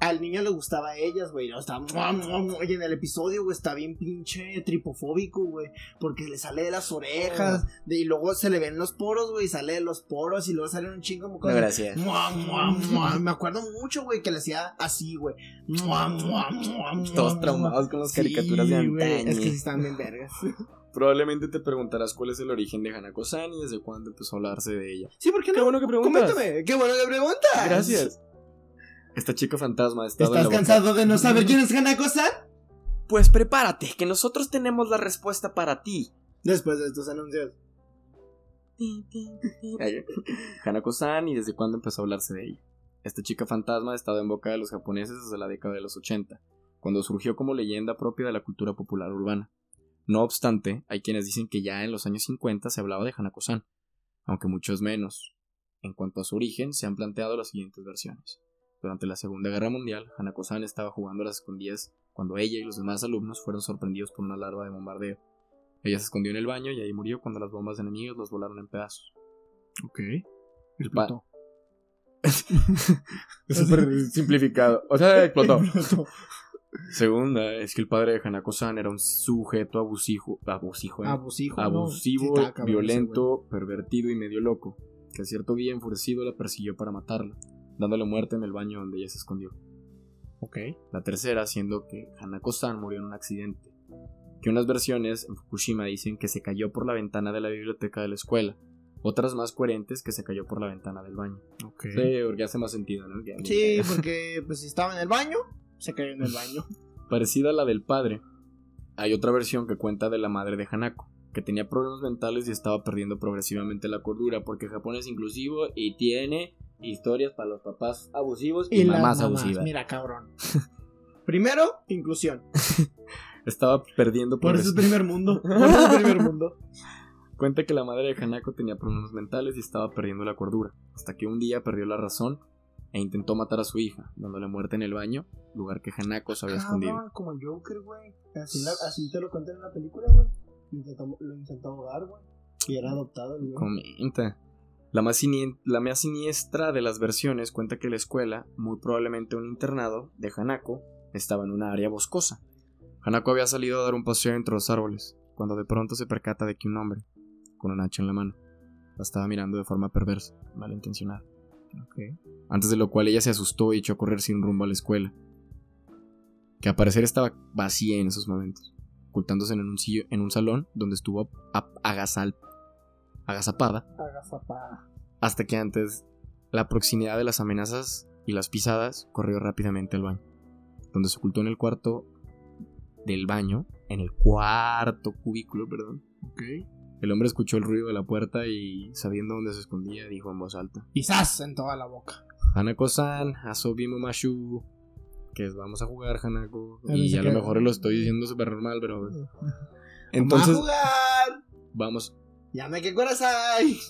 Speaker 1: Al niño le gustaba a ellas, güey. No, está... Oye, en el episodio, güey, está bien pinche tripofóbico, güey. Porque le sale de las orejas. de- y luego se le ven los poros, güey. y Sale de los poros. Y luego sale un chingo como cosas.
Speaker 2: gracias.
Speaker 1: Mua, mua, mua. Me acuerdo mucho, güey, que le hacía así, güey. Mua, mua, mua, mua,
Speaker 2: Todos
Speaker 1: mua.
Speaker 2: traumados con las
Speaker 1: Sí,
Speaker 2: caricaturas de antaño.
Speaker 1: Es que sí están bien vergas.
Speaker 2: Probablemente te preguntarás cuál es el origen de Hanako-san y desde cuándo empezó a hablarse de ella.
Speaker 1: Sí, ¿por qué no?
Speaker 2: Qué bueno que preguntas.
Speaker 1: Coméntame. Qué bueno que preguntas.
Speaker 2: Gracias. Esta chica fantasma ha estado en
Speaker 1: ¿Estás cansado de no saber quién es Hanako-san?
Speaker 2: Pues prepárate, que nosotros tenemos la respuesta para ti.
Speaker 1: Después de estos anuncios. (laughs)
Speaker 2: Hanako-san y desde cuándo empezó a hablarse de ella. Esta chica fantasma ha estado en boca de los japoneses desde la década de los 80, cuando surgió como leyenda propia de la cultura popular urbana. No obstante, hay quienes dicen que ya en los años 50 se hablaba de Hanako-san, aunque muchos menos. En cuanto a su origen, se han planteado las siguientes versiones. Durante la Segunda Guerra Mundial, Hanako-san estaba jugando a las escondidas cuando ella y los demás alumnos fueron sorprendidos por una larva de bombardeo. Ella se escondió en el baño y ahí murió cuando las bombas enemigas los volaron en pedazos.
Speaker 1: Ok.
Speaker 2: Explotó. (laughs) Es súper simplificado. O sea, explotó.
Speaker 1: Explotó.
Speaker 2: Segunda, es que el padre de Hanako-san era un sujeto abusivo, abusivo, ¿eh?
Speaker 1: Abusivo.
Speaker 2: abusivo, violento, pervertido y medio loco, que cierto día enfurecido la persiguió para matarla, dándole muerte en el baño donde ella se escondió.
Speaker 1: Ok.
Speaker 2: La tercera siendo que Hanako-san murió en un accidente, que unas versiones en Fukushima dicen que se cayó por la ventana de la biblioteca de la escuela, otras más coherentes que se cayó por la ventana del baño.
Speaker 1: Ok.
Speaker 2: Sí, porque hace más sentido, ¿no?
Speaker 1: Sí, porque pues si estaba en el baño, se cayó en el baño.
Speaker 2: Parecida a la del padre, hay otra versión que cuenta de la madre de Hanako, que tenía problemas mentales y estaba perdiendo progresivamente la cordura, porque Japón es inclusivo y tiene historias para los papás abusivos y, mamás,
Speaker 1: mamás,
Speaker 2: abusivas.
Speaker 1: Mira, cabrón. (laughs) Primero, inclusión. (laughs)
Speaker 2: Estaba perdiendo
Speaker 1: Por eso es primer (laughs) mundo. Por eso es primer mundo.
Speaker 2: Cuenta que la madre de Hanako tenía problemas mentales y estaba perdiendo la cordura, hasta que un día perdió la razón e intentó matar a su hija, dándole muerte en el baño, lugar que Hanako se había escondido.
Speaker 1: Cabrón, como el Joker, güey. Así, la- así te lo conté en la película, güey. Lo intentó, lo intentó ahogar, güey. Y era adoptado, güey.
Speaker 2: Comenta. La más, sinien- la más siniestra de las versiones cuenta que la escuela, muy probablemente un internado, de Hanako, estaba en una área boscosa. Hanako había salido a dar un paseo entre los árboles, cuando de pronto se percata de que un hombre, con un hacha en la mano, la estaba mirando de forma perversa, malintencionada. Antes de lo cual ella se asustó y echó a correr sin rumbo a la escuela, que a parecer estaba vacía en esos momentos, ocultándose en un, en un salón donde estuvo a- agasal- agazapada
Speaker 1: Agazapada.
Speaker 2: hasta que antes la proximidad de las amenazas y las pisadas corrió rápidamente al baño, donde se ocultó en el cuarto del baño, en el cuarto cubículo, perdón.
Speaker 1: Ok.
Speaker 2: El hombre escuchó el ruido de la puerta y, sabiendo dónde se escondía, dijo en voz alta:
Speaker 1: Quizás en toda la boca.
Speaker 2: Hanako-san, asobimo mashu. Que es, vamos a jugar, Hanako. Y a lo mejor lo estoy diciendo súper normal, pero.
Speaker 1: Vamos
Speaker 2: Entonces,
Speaker 1: a jugar.
Speaker 2: vamos.
Speaker 1: Llame que hay.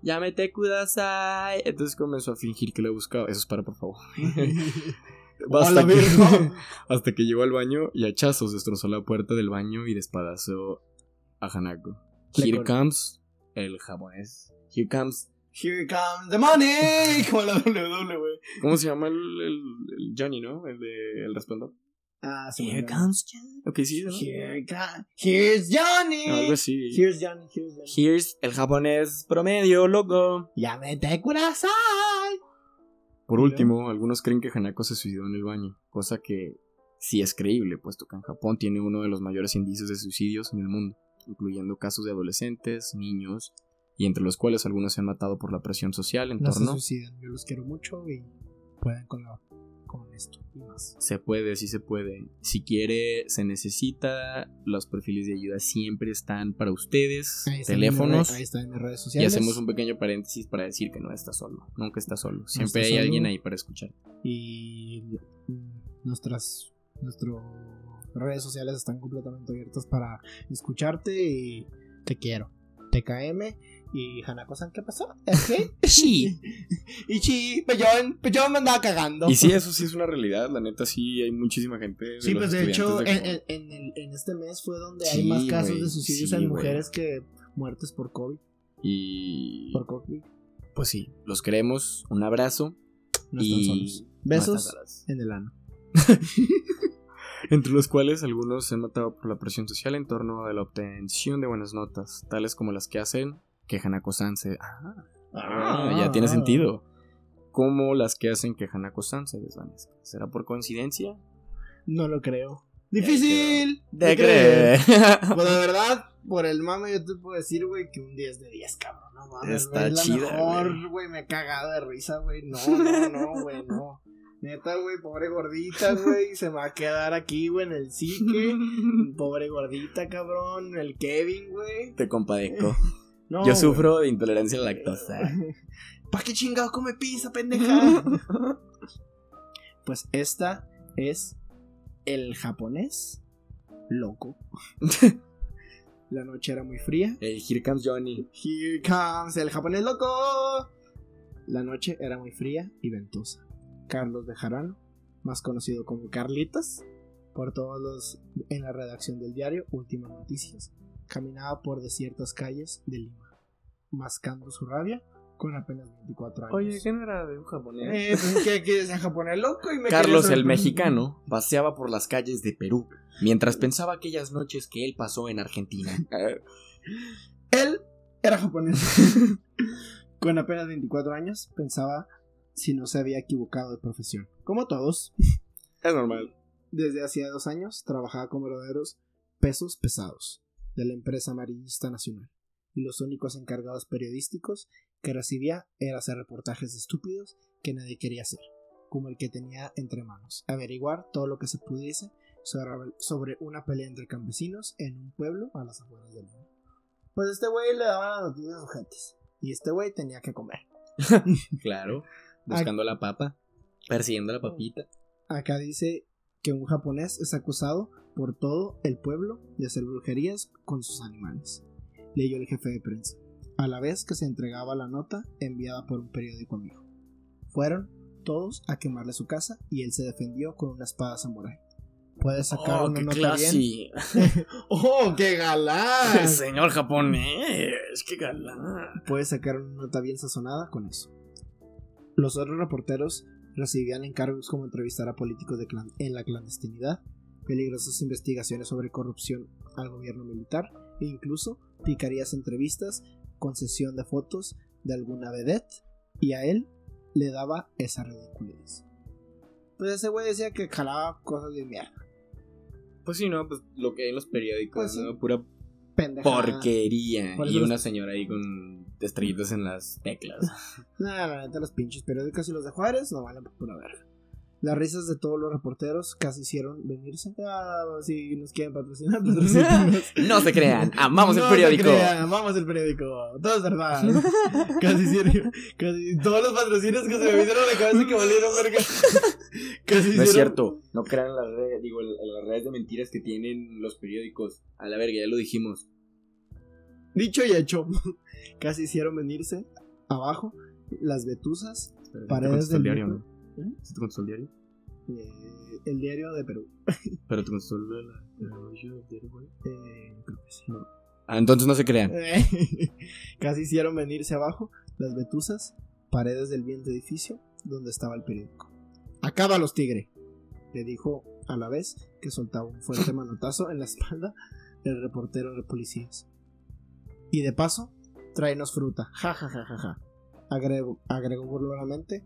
Speaker 2: Llámete Kudasai. Entonces comenzó a fingir que le buscaba. Eso es para, por favor. (laughs) Hasta que, (laughs) hasta que llegó al baño y a hachazos destrozó la puerta del baño y despedazó a Hanako. Here comes el japonés. Here comes.
Speaker 1: Here comes the money. (laughs) Como la WWE.
Speaker 2: ¿Cómo se llama el, el, el Johnny, no? El de El Resplandor.
Speaker 1: Ah, sí.
Speaker 2: Here comes Johnny. Ok, sí, ¿no?
Speaker 1: Here comes. Here's Johnny.
Speaker 2: Algo así.
Speaker 1: Here's Johnny. Here's Johnny.
Speaker 2: Here's el japonés promedio, loco.
Speaker 1: Ya vete Kudasai.
Speaker 2: Por
Speaker 1: ¿Y
Speaker 2: último, algunos creen que Hanako se suicidó en el baño, cosa que sí es creíble, puesto que en Japón tiene uno de los mayores índices de suicidios en el mundo, incluyendo casos de adolescentes, niños, y entre los cuales algunos se han matado por la presión social en
Speaker 1: No se
Speaker 2: torno.
Speaker 1: suicidan. Yo los quiero mucho y pueden con, la, con esto y más.
Speaker 2: Se puede, sí se puede. Si quiere, se necesita. Los perfiles de ayuda siempre están para ustedes.
Speaker 1: Ahí
Speaker 2: Teléfonos.
Speaker 1: Ahí están en mis redes
Speaker 2: Y
Speaker 1: sociales.
Speaker 2: hacemos un pequeño paréntesis para decir que no está solo. Nunca está solo. Siempre
Speaker 1: está
Speaker 2: hay
Speaker 1: solo.
Speaker 2: alguien ahí para escuchar.
Speaker 1: y nuestras nuestras redes sociales están completamente abiertas para escucharte y te quiero. TKM y Hanako-san, ¿qué pasó? (laughs) ¿Es que?
Speaker 2: Sí. (laughs)
Speaker 1: y sí, Pellón, Pellón me andaba cagando.
Speaker 2: Y sí, eso sí es una realidad. La neta, sí, hay muchísima gente. de
Speaker 1: Sí, pues de hecho, en, en- en el- en este mes fue donde
Speaker 2: Sí,
Speaker 1: hay más casos de suicidios
Speaker 2: sí,
Speaker 1: en mujeres que muertes por COVID.
Speaker 2: Y.
Speaker 1: Por COVID.
Speaker 2: Pues sí, los queremos. Un abrazo.
Speaker 1: No están
Speaker 2: y.
Speaker 1: solos. Besos en el ano. (laughs)
Speaker 2: Entre los cuales algunos se han matado por la presión social en torno a la obtención de buenas notas, tales como las que hacen que Hanako-san se. Ah, ah, ya tiene sentido. Como las que hacen que Hanako-san se desvanezca. ¿Será por coincidencia?
Speaker 1: No lo creo. Difícil.
Speaker 2: De creer.
Speaker 1: Pues la (laughs) verdad, por el mame yo te puedo decir, güey, que un 10 de 10, cabrón. No mames,
Speaker 2: Está
Speaker 1: güey, es la
Speaker 2: chida,
Speaker 1: mejor, güey. Me he cagado de risa, güey. No, no, no, güey, no. Neta, güey, pobre gordita, güey. Se va a quedar aquí, güey, en el psique. (laughs) Pobre gordita, cabrón. El Kevin, güey.
Speaker 2: Te compadezco.
Speaker 1: No,
Speaker 2: Yo sufro de intolerancia a la lactosa. (laughs)
Speaker 1: ¿Para qué chingado come pizza, pendeja? (laughs) pues esta es el japonés loco. (laughs) La noche era muy fría.
Speaker 2: El Here comes Johnny.
Speaker 1: Here comes el japonés loco. La noche era muy fría y ventosa. Carlos Bejarano, más conocido como Carlitos, por todos los en la redacción del diario Últimas Noticias, caminaba por desiertas calles de Lima, mascando su rabia con apenas 24 años.
Speaker 2: Oye, ¿qué no era de un japonés?
Speaker 1: Eh, pues que, que decía japonés loco y me
Speaker 2: Carlos el mexicano paseaba por las calles de Perú mientras pensaba aquellas noches que él pasó en Argentina. (laughs)
Speaker 1: Él era japonés. (laughs) Con apenas 24 años pensaba si no se había equivocado de profesión. Como todos,
Speaker 2: es normal.
Speaker 1: desde hacía dos años trabajaba con verdaderos pesos pesados de la empresa amarillista nacional. Y los únicos encargados periodísticos que recibía era hacer reportajes estúpidos que nadie quería hacer, como el que tenía entre manos, averiguar todo lo que se pudiese sobre, una pelea entre campesinos en un pueblo a las afueras del Lima. Pues este güey le daba las noticias urgentes. Y este güey tenía que comer. (laughs)
Speaker 2: Claro. Buscando la papa. Persiguiendo la papita.
Speaker 1: Acá dice que un japonés es acusado por todo el pueblo de hacer brujerías con sus animales. Leyó el jefe de prensa, a la vez que se entregaba la nota enviada por un periódico amigo. Fueron todos a quemarle su casa y él se defendió con una espada samurai. Puedes sacar
Speaker 2: Oh,
Speaker 1: una
Speaker 2: qué
Speaker 1: nota bien. (laughs) ¡Oh, qué galán! (laughs)
Speaker 2: Señor japonés, qué galán.
Speaker 1: Puedes sacar una nota bien sazonada con eso. Los otros reporteros recibían encargos como entrevistar a políticos de en la clandestinidad, peligrosas investigaciones sobre corrupción al gobierno militar e incluso picarías entrevistas con sesión de fotos de alguna vedette y a él le daba esa ridiculez. Pues ese güey decía que jalaba cosas de mierda.
Speaker 2: Pues sí, no, pues lo que hay en los periódicos,
Speaker 1: Pues sí.
Speaker 2: ¿no? Pura porquería.
Speaker 1: Por
Speaker 2: Y
Speaker 1: los-
Speaker 2: una señora ahí con estrellitas en las teclas. (laughs)
Speaker 1: Nah, la neta, los pinches periódicos y los de Juárez no valen por pura verga. Las risas de todos los reporteros casi hicieron venirse. Ah, si nos quieren patrocinar, (laughs) patrocínenos.
Speaker 2: no se crean, amamos
Speaker 1: No
Speaker 2: el
Speaker 1: se
Speaker 2: periódico.
Speaker 1: crean, amamos el periódico. Todo es verdad. (laughs) casi hicieron. Casi todos los patrocinios que se me vinieron a la cabeza que valieron verga. casi
Speaker 2: No
Speaker 1: hicieron.
Speaker 2: es cierto, no crean las redes, digo, las redes de mentiras que tienen los periódicos. A la verga, ya lo dijimos.
Speaker 1: Dicho y hecho. Casi hicieron venirse abajo las vetusas.
Speaker 2: Pero
Speaker 1: Paredes
Speaker 2: ¿sí te contestó el
Speaker 1: del
Speaker 2: diario. ¿no?
Speaker 1: ¿Eh?
Speaker 2: ¿Sí te contestó el diario?
Speaker 1: eh, el diario de Perú. (laughs)
Speaker 2: Pero te contestó el, el, el diario, güey.
Speaker 1: Eh, creo que sí.
Speaker 2: No. Ah, entonces no se crean. (laughs)
Speaker 1: Casi hicieron venirse abajo las vetuzas, paredes del viento edificio donde estaba el periódico. ¡Acábalos, tigre! le dijo a la vez que soltaba un fuerte manotazo en la espalda del reportero de policías. Y de paso, tráenos fruta. Ja, ja, ja, ja, ja. Agregó, agregó burlonamente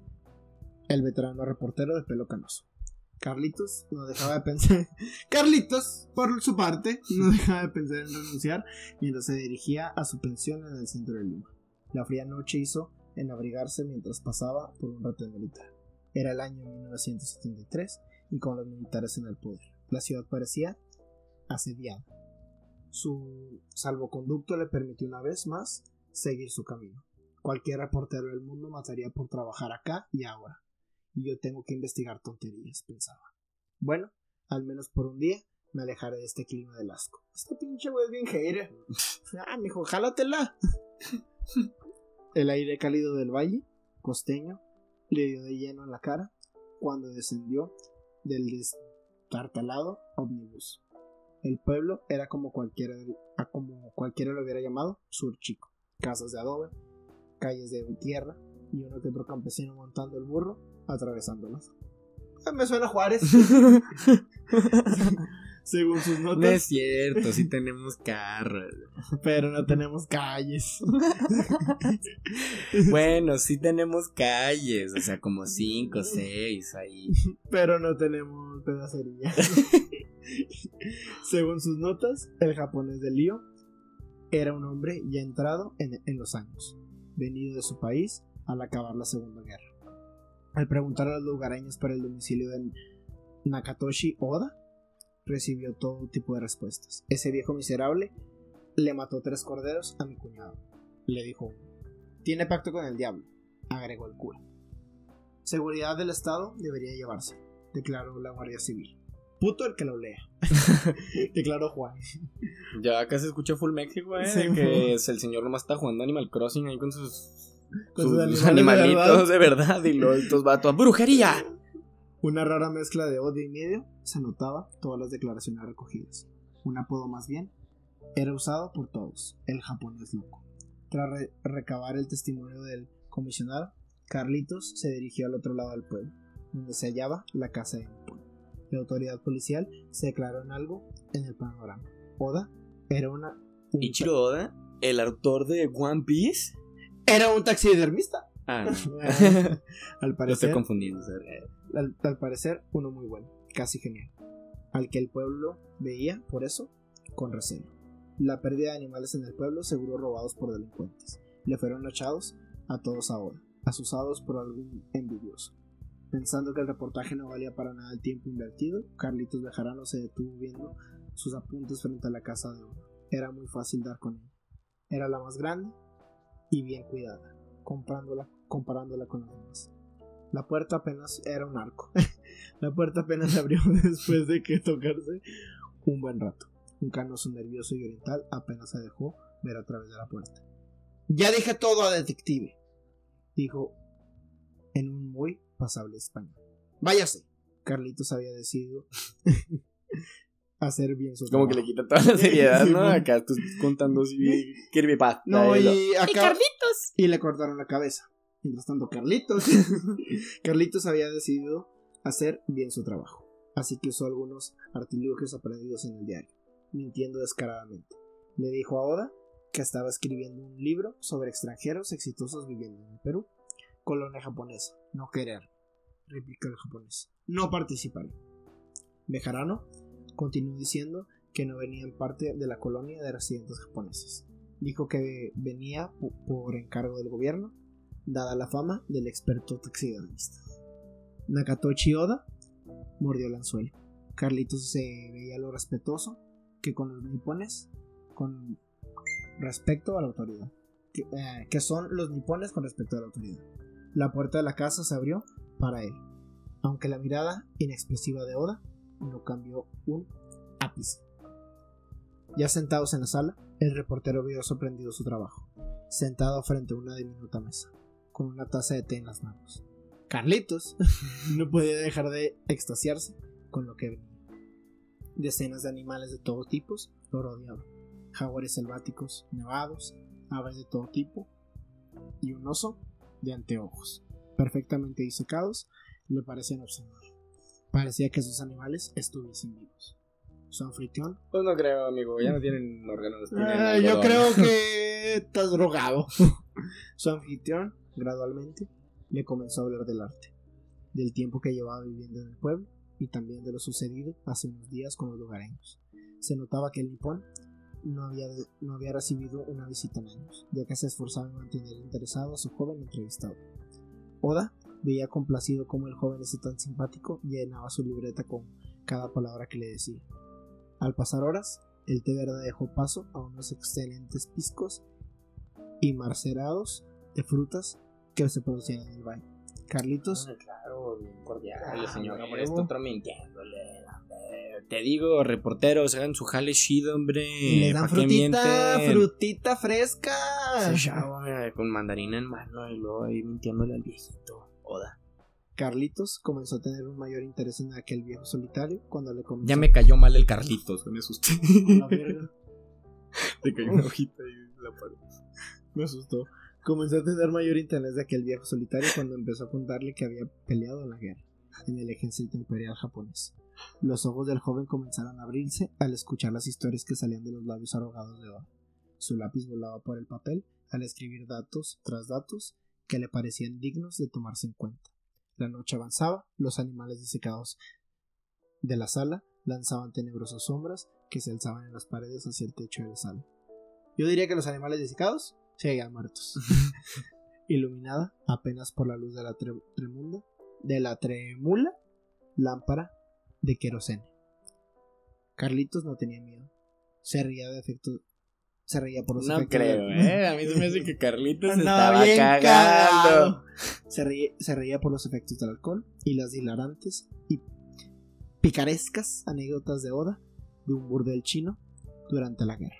Speaker 1: el veterano reportero de pelo canoso. Carlitos no dejaba de pensar. (laughs) Carlitos, por su parte, no dejaba de pensar en renunciar mientras se dirigía a su pensión en el centro de Lima. La fría noche hizo en abrigarse mientras pasaba por un retén militar. Era el año 1973 y con los militares en el poder. La ciudad parecía asediada. Su salvoconducto le permitió una vez más seguir su camino. Cualquier reportero del mundo mataría por trabajar acá y ahora. Y yo tengo que investigar tonterías, pensaba. Bueno, al menos por un día me alejaré de este clima del asco. Este pinche güey es bien hater. (laughs) Ah, mijo, jálatela. El aire cálido del valle, costeño, le dio de lleno en la cara cuando descendió del destartalado ómnibus. El pueblo era como cualquiera, como cualquiera lo hubiera llamado, sur chico. Casas de adobe, calles de tierra y uno que otro campesino montando el burro, atravesándolas. Me suena Juárez. (laughs) Según sus notas.
Speaker 2: No es cierto, sí tenemos carros.
Speaker 1: Pero no tenemos calles. (laughs)
Speaker 2: bueno, sí tenemos calles, o sea, como cinco, seis ahí.
Speaker 1: Pero no tenemos pedacería. (laughs) Según sus notas, el japonés de Lío era un hombre ya entrado en, los años, venido de su país al acabar la Segunda Guerra. Al preguntar a los lugareños para el domicilio de Nakatoshi Oda, recibió todo tipo de respuestas. Ese viejo miserable le mató tres corderos a mi cuñado. Le dijo Tiene pacto con el diablo, agregó el cura. Seguridad del Estado debería llevarse, declaró la Guardia Civil. Puto el que lo lea, (laughs) declaró Juan.
Speaker 2: Ya acá se escucha Full México, eh, que es el señor nomás está jugando Animal Crossing ahí con sus, sus, animalitos de verdad, y los estos vatos. ¡Brujería!
Speaker 1: Una rara mezcla de odio y miedo se notaba todas las declaraciones recogidas. Un apodo más bien era usado por todos, el japonés loco. Tras recabar el testimonio del comisionado, Carlitos se dirigió al otro lado del pueblo, donde se hallaba la casa de Nippon. La autoridad policial se declaró en algo en el panorama. Oda era una...
Speaker 2: ¿Ichiro Oda? ¿El autor de One Piece?
Speaker 1: Era un taxidermista.
Speaker 2: Ah, (laughs)
Speaker 1: al (laughs) parecer...
Speaker 2: estoy confundiendo.
Speaker 1: Al, al parecer, uno muy bueno, casi genial. Al que el pueblo veía, por eso, con recelo. La pérdida de animales en el pueblo seguro robados por delincuentes. Le fueron echados a todos ahora, asusados por algún envidioso. Pensando que el reportaje no valía para nada el tiempo invertido, Carlitos Bejarano se detuvo viendo sus apuntes frente a la casa de oro. Era muy fácil dar con ella. Era la más grande y bien cuidada, comprándola, comparándola con las demás. La puerta apenas era un arco. (laughs) la puerta apenas se abrió (laughs) después de que tocarse un buen rato. Un canoso nervioso y oriental apenas se dejó ver a través de la puerta. Ya dije todo a detective, dijo en un muy pasable español. Váyase. Carlitos había decidido (laughs) hacer bien su
Speaker 2: Como que le quita toda la seriedad, ¿no? (laughs) Acá estás contando si Kirby Paz.
Speaker 1: No, y acá. Carlitos. Y le cortaron la cabeza. Mientras tanto, Carlitos. (laughs) Carlitos había decidido hacer bien su trabajo. Así que usó algunos artilugios aprendidos en el diario, mintiendo descaradamente. Le dijo a Oda que estaba escribiendo un libro sobre extranjeros exitosos viviendo en el Perú. Colonia japonesa. No querer. Replica el japonés. No participaré. Bejarano continuó diciendo que no venía en parte de la colonia de residentes japoneses. Dijo que venía por encargo del gobierno dada la fama del experto taxidermista. Nakatochi Oda mordió el anzuelo. Carlitos se veía lo respetuoso que con los nipones con respecto a la autoridad. Que, eh, que, son los nipones con respecto a la autoridad. La puerta de la casa se abrió para él, aunque la mirada inexpresiva de Oda no cambió un ápice. Ya sentados en la sala, el reportero vio sorprendido su trabajo, sentado frente a una diminuta mesa con una taza de té en las manos. Carlitos (laughs) no podía dejar de extasiarse con lo que venía. Decenas de animales de todo tipo lo rodeaban. jaguares selváticos, nevados, aves de todo tipo y un oso de anteojos, perfectamente disecados, le parecían observar. Parecía que esos animales estuviesen vivos. Su anfitrión.
Speaker 2: Pues no creo, amigo, ya no tienen órganos. tienen
Speaker 1: Ah, yo creo que (laughs) estás drogado. Su anfitrión, gradualmente, le comenzó a hablar del arte, del tiempo que llevaba viviendo en el pueblo y también de lo sucedido hace unos días con los lugareños. Se notaba que el nipón no había, no había recibido una visita en años, ya que se esforzaba en mantener interesado a su joven entrevistado. Oda veía complacido cómo el joven ese tan simpático llenaba su libreta con cada palabra que le decía. Al pasar horas, el té verde dejó paso a unos excelentes piscos y marcerados de frutas que se producían en el valle. Carlitos,
Speaker 2: Ah, claro, bien cordial,
Speaker 1: Ah,
Speaker 2: señor. Hombre, está otro mintiéndole. Te digo, reporteros, hagan su jale chido, hombre.
Speaker 1: le dan
Speaker 2: ¿pa' qué
Speaker 1: frutita, frutita fresca.
Speaker 2: Mira, con mandarina en mano y luego ahí mintiéndole al viejito. Oda.
Speaker 1: Carlitos comenzó a tener un mayor interés en aquel viejo solitario cuando le comenzó
Speaker 2: Ya me cayó mal el Carlitos, me asusté.
Speaker 1: la verga. (laughs)
Speaker 2: Te cayó una hojita ahí en la pared.
Speaker 1: Me asustó. Comenzó a tener mayor interés de aquel viejo solitario cuando empezó a contarle que había peleado en la guerra, en el ejército imperial japonés. Los ojos del joven comenzaron a abrirse al escuchar las historias que salían de los labios arrogados de Oda. Su lápiz volaba por el papel al escribir datos tras datos que le parecían dignos de tomarse en cuenta. La noche avanzaba, los animales disecados de la sala lanzaban tenebrosas sombras que se alzaban en las paredes hacia el techo de la sala. Yo diría que los animales disecados seguían muertos. (laughs) Iluminada apenas por la luz de la tre- tremunda, de la tremula lámpara de querosene. Carlitos no tenía miedo. Se reía de efectos. Se reía por los
Speaker 2: No
Speaker 1: efectos.
Speaker 2: creo,
Speaker 1: de-
Speaker 2: eh. A mí se me hace que Carlitos (laughs) estaba
Speaker 1: bien
Speaker 2: cagando.
Speaker 1: cagado. Se reía, se reía por los efectos del alcohol y las hilarantes y picarescas anécdotas de Oda de un burdel chino durante la guerra.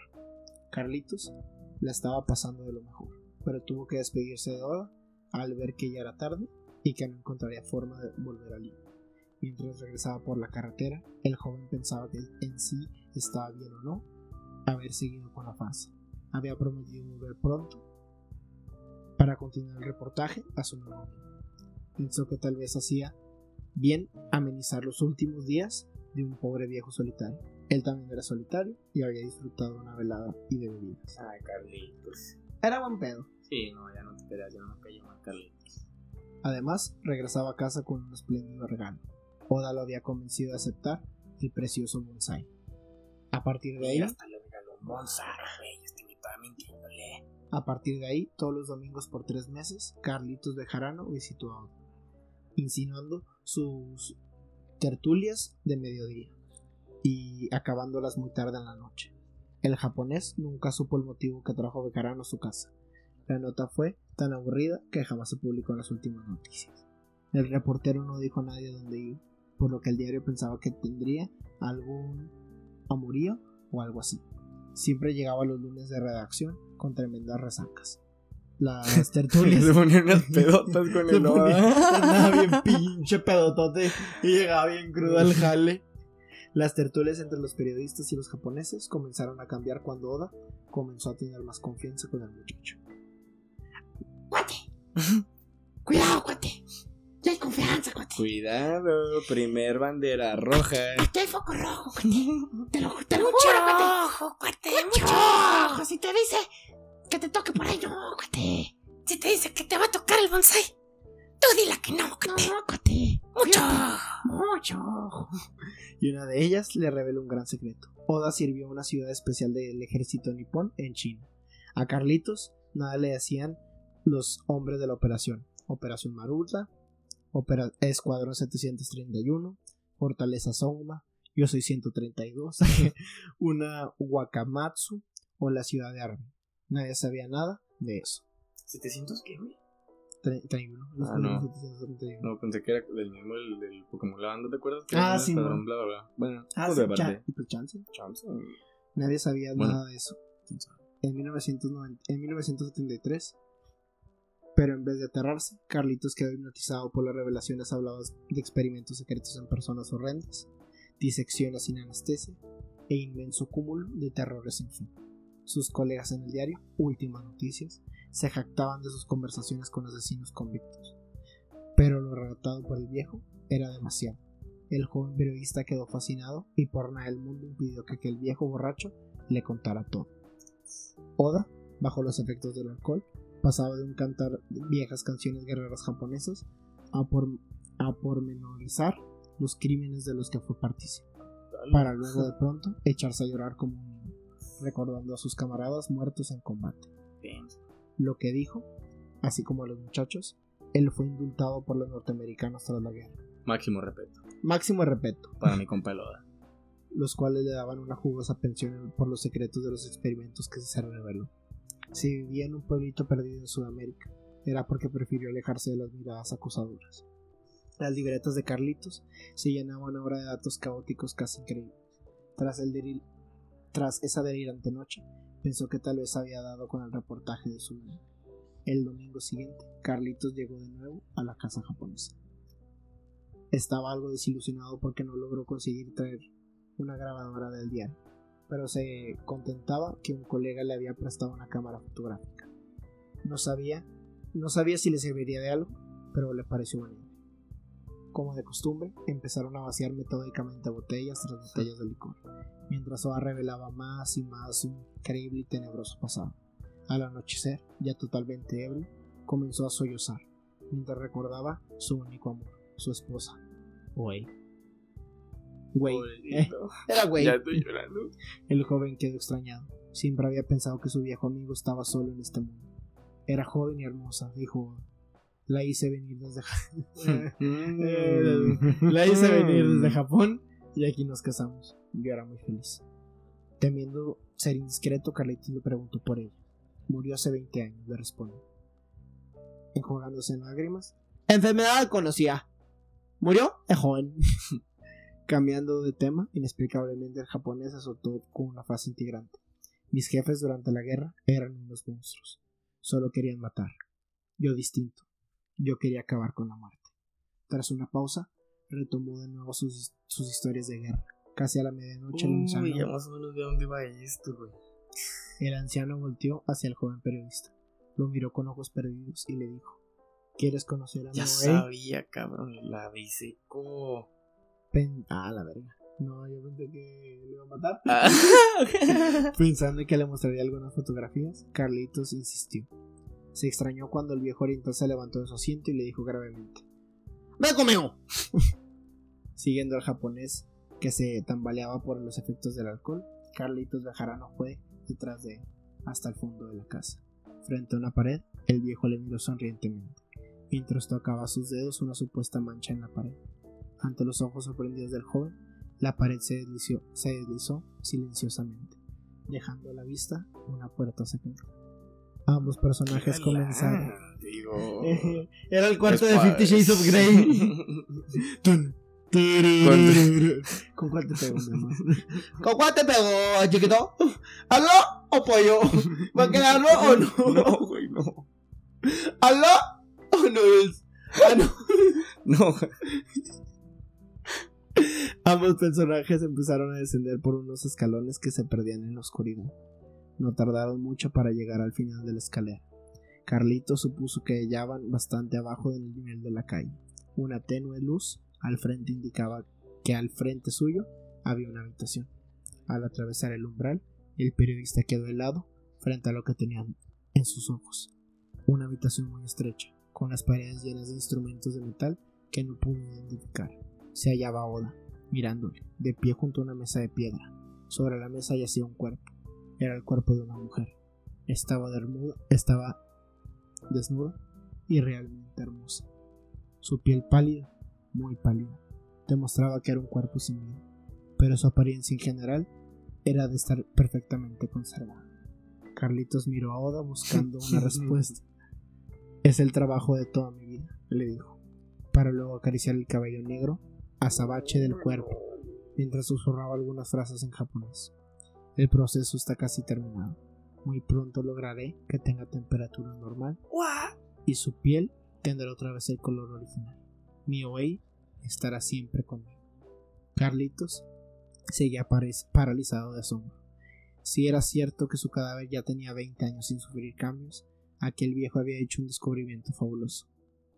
Speaker 1: Carlitos la estaba pasando de lo mejor, pero tuvo que despedirse de Oda al ver que ya era tarde y que no encontraría forma de volver al Lima. Mientras regresaba por la carretera, el joven pensaba que en sí estaba bien o no haber seguido con la farsa. Había prometido volver pronto para continuar el reportaje a su nuevo amigo. Pensó que tal vez hacía bien amenizar los últimos días de un pobre viejo solitario. Él también era solitario y había disfrutado de una velada y de bebidas.
Speaker 2: Ay, Carlitos.
Speaker 1: Era buen pedo.
Speaker 2: Sí, no, ya no te esperas, ya no me cayó mal Carlitos.
Speaker 1: Además, regresaba a casa con un espléndido regalo. Oda lo había convencido de aceptar el precioso bonsai. A partir de ahí,
Speaker 2: Mira, hasta le regaló un bonsai, güey. Este mintiéndole.
Speaker 1: A partir de ahí, todos los domingos por tres meses, Carlitos Bejarano visitó a Oda, insinuando sus tertulias de mediodía y acabándolas muy tarde en la noche. El japonés nunca supo el motivo que trajo Bejarano a su casa. La nota fue tan aburrida que jamás se publicó en las últimas noticias. El reportero no dijo a nadie dónde iba, por lo que el diario pensaba que tendría algún amorío o algo así. Siempre llegaba los lunes de redacción con tremendas resacas. Las (laughs) tertulias.
Speaker 2: Se ponían unas (laughs) pedotas con el Oda. (laughs)
Speaker 1: andaba bien pinche pedotote y llegaba bien crudo al jale. Las tertulias entre los periodistas y los japoneses comenzaron a cambiar cuando Oda comenzó a tener más confianza con el muchacho. ¡Cuate! ¡Cuidado, cuate! ¡Ya hay confianza, cuate!
Speaker 2: Cuidado, primer bandera roja.
Speaker 1: ¡Ya hay foco rojo, cuate! ¡Te lo, te lo juro, cuate!
Speaker 3: ojo, cuate,
Speaker 1: ¡Mucho ojo! Si te dice que te toque por ahí, no, cuate.
Speaker 3: Si te dice que te va a tocar el bonsai, tú dile que no,
Speaker 1: No,
Speaker 3: cuate.
Speaker 1: cuate.
Speaker 3: Mucho.
Speaker 1: Mucho. Y una de ellas le reveló un gran secreto. Oda sirvió en una ciudad especial del ejército nipón en China. A Carlitos nada le hacían los hombres de la operación. Operación Maruta, Opera- Escuadrón 731, Fortaleza Songma, Yo Soy 132, (laughs) una Wakamatsu o la ciudad de Armin. Nadie sabía nada de eso.
Speaker 2: ¿700 qué, güey?
Speaker 1: 31. los
Speaker 2: Ah, no.
Speaker 1: 731.
Speaker 2: No, pensé que era del mismo del, del Pokémon La Banda, ¿te acuerdas? Que
Speaker 1: Ah, sí,
Speaker 2: escuadrón, bla, bla, bla. Bueno,
Speaker 1: Ah,
Speaker 2: pues
Speaker 1: sí, cha- pues chance.
Speaker 2: Chance.
Speaker 1: Nadie sabía
Speaker 2: Bueno.
Speaker 1: nada de eso. En, 1990 en 1973, pero en vez de aterrarse, Carlitos quedó hipnotizado por las revelaciones habladas de experimentos secretos en personas horrendas, disecciones sin anestesia e inmenso cúmulo de terrores sin fin. Sus colegas en el diario, Últimas Noticias, se jactaban de sus conversaciones con asesinos convictos. Pero lo relatado por el viejo era demasiado. El joven periodista quedó fascinado y por nada del mundo impidió que aquel viejo borracho le contara todo. Oda, bajo los efectos del alcohol, pasaba de un cantar viejas canciones guerreras japonesas a, por, a pormenorizar los crímenes de los que fue partícipe, para luego de pronto echarse a llorar como un niño, recordando a sus camaradas muertos en combate. Lo que dijo, así como a los muchachos, él fue indultado por los norteamericanos tras la guerra.
Speaker 2: Máximo respeto.
Speaker 1: Máximo respeto.
Speaker 2: Para mi compa el Oda.
Speaker 1: Los cuales le daban una jugosa pensión por los secretos de los experimentos que se reveló. Si vivía en un pueblito perdido en Sudamérica, era porque prefirió alejarse de las miradas acusadoras. Las libretas de Carlitos se llenaban ahora de datos caóticos casi increíbles. Tras, esa delirante noche, pensó que tal vez había dado con el reportaje de su vida. El domingo siguiente, Carlitos llegó de nuevo a la casa japonesa. Estaba algo desilusionado porque no logró conseguir traer una grabadora del diario, pero se contentaba que un colega le había prestado una cámara fotográfica. No sabía, no sabía si le serviría de algo, pero le pareció bonito. Como de costumbre, empezaron a vaciar metódicamente botellas tras botellas de licor, mientras Oa revelaba más y más su increíble y tenebroso pasado. Al anochecer, ya totalmente ebrio, comenzó a sollozar, mientras recordaba su único amor, su esposa, Güey. Güey. Eh, (laughs) era güey.
Speaker 2: Ya estoy llorando.
Speaker 1: El joven quedó extrañado. Siempre había pensado que su viejo amigo estaba solo en este mundo. Era joven y hermosa, dijo. La hice venir desde (laughs) La hice venir desde Japón y aquí nos casamos. Yo era muy feliz. Temiendo ser indiscreto, Carlitos le preguntó por ella. Murió hace 20 años, le respondió. Enjugándose en lágrimas. Enfermedad conocía. Murió de joven. (laughs) Cambiando de tema, inexplicablemente el japonés azotó con una fase integrante. Mis jefes durante la guerra eran unos monstruos. Solo querían matar. Yo distinto. Yo quería acabar con la muerte. Tras una pausa, retomó de nuevo sus, historias de guerra. Casi a la medianoche el anciano.
Speaker 2: ya más o menos de dónde va esto, güey.
Speaker 1: El anciano volteó hacia el joven periodista. Lo miró con ojos perdidos y le dijo: ¿Quieres conocer a
Speaker 2: Ya sabía, cabrón. La biseco.
Speaker 1: Pen ah, la verga. No, yo pensé que le iba a matar. Ah. (laughs) Pensando en que le mostraría algunas fotografías, Carlitos insistió. Se extrañó cuando el viejo oriental se levantó de su asiento y le dijo gravemente: ¡Ve conmigo! (laughs) Siguiendo al japonés, que se tambaleaba por los efectos del alcohol, Carlitos Bejarano fue detrás de él, hasta el fondo de la casa. Frente a una pared, el viejo le miró sonrientemente mientras tocaba sus dedos una supuesta mancha en la pared. Ante los ojos sorprendidos del joven, la pared se deslizó, se deslizó silenciosamente, dejando a la vista una puerta secreta. Ambos personajes comenzaron. (laughs) Era el cuarto de Fifty Shades of Grey. (laughs) ¿Con cuál te pegó, mi amor? ¿Con cuál te pegó, chiquito? ¿Aló o pollo? ¿Va a quedarlo o no? (laughs)
Speaker 2: No, güey, no.
Speaker 1: ¿Aló Oh, no es. Ah, no.
Speaker 2: no.
Speaker 1: Ambos personajes empezaron a descender por unos escalones que se perdían en la oscuridad. No tardaron mucho para llegar al final de la escalera. Carlito supuso que hallaban bastante abajo del nivel de la calle. Una tenue luz al frente indicaba que al frente suyo había una habitación. Al atravesar el umbral, el periodista quedó helado frente a lo que tenían en sus ojos. Una habitación muy estrecha, con las paredes llenas de instrumentos de metal que no pudo identificar. Se hallaba Oda, mirándole, de pie junto a una mesa de piedra. Sobre la mesa yacía un cuerpo. Era el cuerpo de una mujer. Estaba, desnuda, estaba desnuda y realmente hermosa. Su piel pálida, muy pálida, demostraba que era un cuerpo sin vida, pero su apariencia en general era de estar perfectamente conservada. Carlitos miró a Oda buscando una (laughs) respuesta, es el trabajo de toda mi vida, le dijo, para luego acariciar el cabello negro, azabache del cuerpo, mientras susurraba algunas frases en japonés. El proceso está casi terminado. Muy pronto lograré que tenga temperatura normal y su piel tendrá otra vez el color original. Mi Oei estará siempre conmigo. Carlitos seguía paralizado de asombro. Si era cierto que su cadáver ya tenía 20 años sin sufrir cambios, aquel viejo había hecho un descubrimiento fabuloso.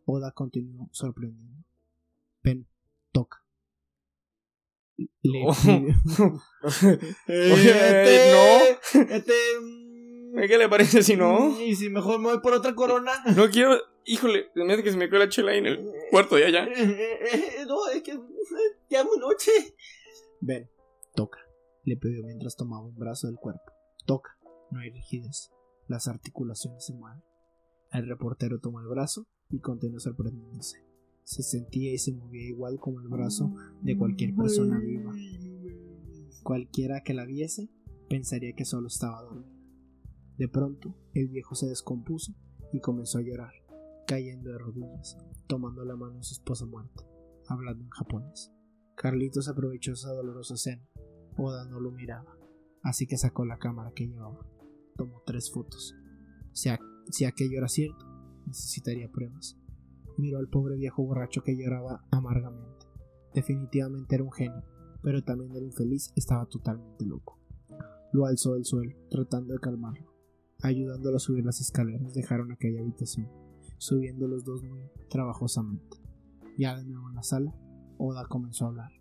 Speaker 1: Oda continuó sorprendiendo. Le
Speaker 2: Oh. (laughs)
Speaker 1: Este-
Speaker 2: no. (laughs)
Speaker 1: Este.
Speaker 2: ¿Qué le parece si no?
Speaker 1: Y si mejor me voy por otra corona. (laughs)
Speaker 2: No quiero. Híjole, se me hace que se me quedó la chela ahí en el cuarto de allá.
Speaker 1: No, es que ya muy noche. Ven, toca. Le pidió mientras tomaba un brazo del cuerpo. Toca. No hay rigidez. Las articulaciones se mueven. El reportero tomó el brazo y continuó sorprendiéndose. Se sentía y se movía igual como el brazo de cualquier persona viva. Cualquiera que la viese pensaría que solo estaba dormida. De pronto, el viejo se descompuso y comenzó a llorar, cayendo de rodillas, tomando la mano de su esposa muerta, hablando en japonés. Carlitos aprovechó esa dolorosa escena. Oda no lo miraba, así que sacó la cámara que llevaba. Tomó tres fotos. Si, a- si aquello era cierto, necesitaría pruebas. Miró al pobre viejo borracho que lloraba amargamente. Definitivamente era un genio, pero también el infeliz estaba totalmente loco. Lo alzó del suelo, tratando de calmarlo. Ayudándolo a subir las escaleras, dejaron aquella habitación, subiendo los dos muy trabajosamente. Ya de nuevo en la sala, Oda comenzó a hablar.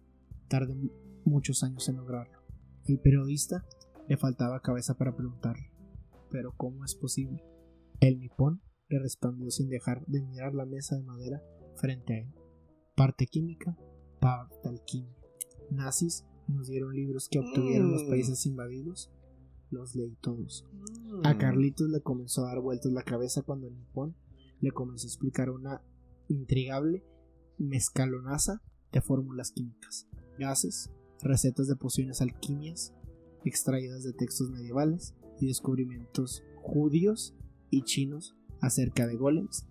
Speaker 1: Tardé mu- muchos años en lograrlo. El periodista le faltaba cabeza para preguntarle, pero ¿cómo es posible? El nipón le respondió sin dejar de mirar la mesa de madera frente a él. Parte química, parte alquimia. Nazis nos dieron libros que obtuvieron los
Speaker 2: Mm.
Speaker 1: países invadidos. Los leí todos.
Speaker 2: Mm.
Speaker 1: A Carlitos le comenzó a dar vueltas la cabeza cuando el nipón le comenzó a explicar una intrigable mezcalonaza de fórmulas químicas, gases, recetas de pociones alquimias, extraídas de textos medievales y descubrimientos judíos y chinos acerca de golems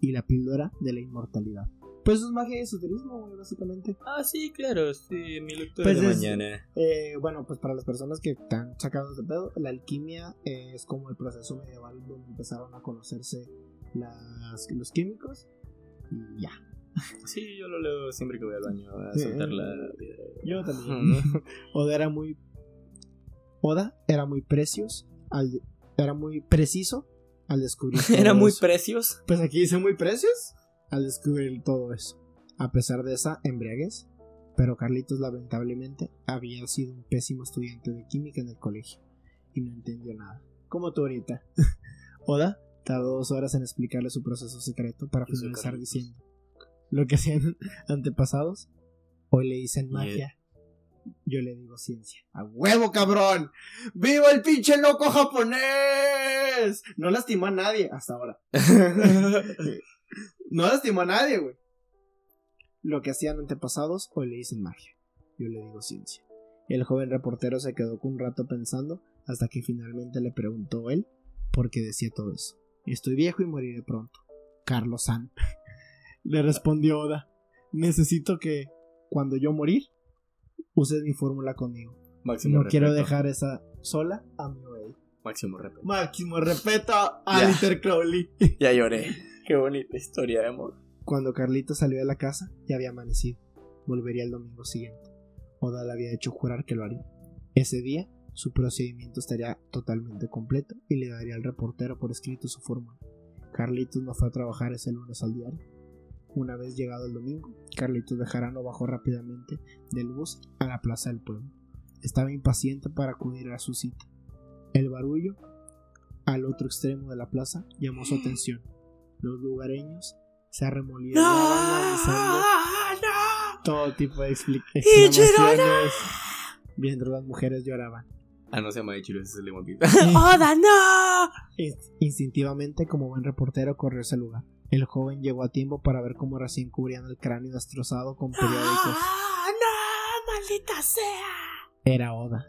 Speaker 1: y la píldora de la inmortalidad. Pues es magia y esoterismo, güey, básicamente.
Speaker 2: Ah, sí, claro, sí, mi lectura
Speaker 1: Pues
Speaker 2: de
Speaker 1: es-
Speaker 2: mañana.
Speaker 1: Eh, bueno, pues para las personas que están sacados de pedo, la alquimia eh, es como el proceso medieval donde empezaron a conocerse las, los químicos y ya.
Speaker 2: Sí, yo lo leo siempre que voy al baño a
Speaker 1: Sí.
Speaker 2: soltar la piedra.
Speaker 1: Yo también. (laughs) Oda era muy. Oda era muy precios. Al, era muy preciso al descubrir. (laughs) todo
Speaker 2: Era muy
Speaker 1: eso.
Speaker 2: precios.
Speaker 1: Pues aquí dice muy precios al descubrir todo eso. A pesar de esa embriaguez. Pero Carlitos lamentablemente había sido un pésimo estudiante de química en el colegio. Y no entendió nada. Como tú ahorita. (laughs) Oda tardó dos horas en explicarle su proceso secreto para finalizar diciendo lo que hacían (laughs) antepasados. Hoy le dicen magia. Yo le digo ciencia. ¡A huevo, cabrón! ¡Viva el pinche loco japonés! No lastimó a nadie hasta ahora. (laughs) no lastimó a nadie, güey. Lo que hacían antepasados, hoy le dicen magia. Yo le digo ciencia. El joven reportero se quedó un rato pensando hasta que finalmente le preguntó él por qué decía todo eso. Estoy viejo y moriré pronto. Carlos San. (laughs) le respondió Oda. Necesito que, cuando yo morir, uses mi fórmula conmigo.
Speaker 2: Máximo
Speaker 1: No quiero dejar esa sola a mi OA.
Speaker 2: Máximo respeto.
Speaker 1: Máximo respeto a. Alistair Crowley. (laughs)
Speaker 2: Ya lloré. Qué bonita historia de amor.
Speaker 1: Cuando Carlito salió de la casa, ya había amanecido. Volvería el domingo siguiente. Oda le había hecho jurar que lo haría. Ese día, su procedimiento estaría totalmente completo y le daría al reportero por escrito su fórmula. Carlitos no fue a trabajar ese lunes al diario. Una vez llegado el domingo, Carlitos Bejarano bajó rápidamente del bus a la plaza del pueblo. Estaba impaciente para acudir a su cita. El barullo al otro extremo de la plaza llamó su atención. Los lugareños se arremolinaban lanzando todo tipo de expli- exclamaciones mientras las mujeres lloraban.
Speaker 2: Ah, no se llama Ichiro, ese es el.
Speaker 3: ¡Oda, no!
Speaker 1: In- Instintivamente, como buen reportero, corrió ese lugar. El joven llegó a tiempo para ver cómo recién cubrían el cráneo destrozado con periódicos.
Speaker 3: ¡Ah, no! ¡Maldita sea!
Speaker 1: Era Oda.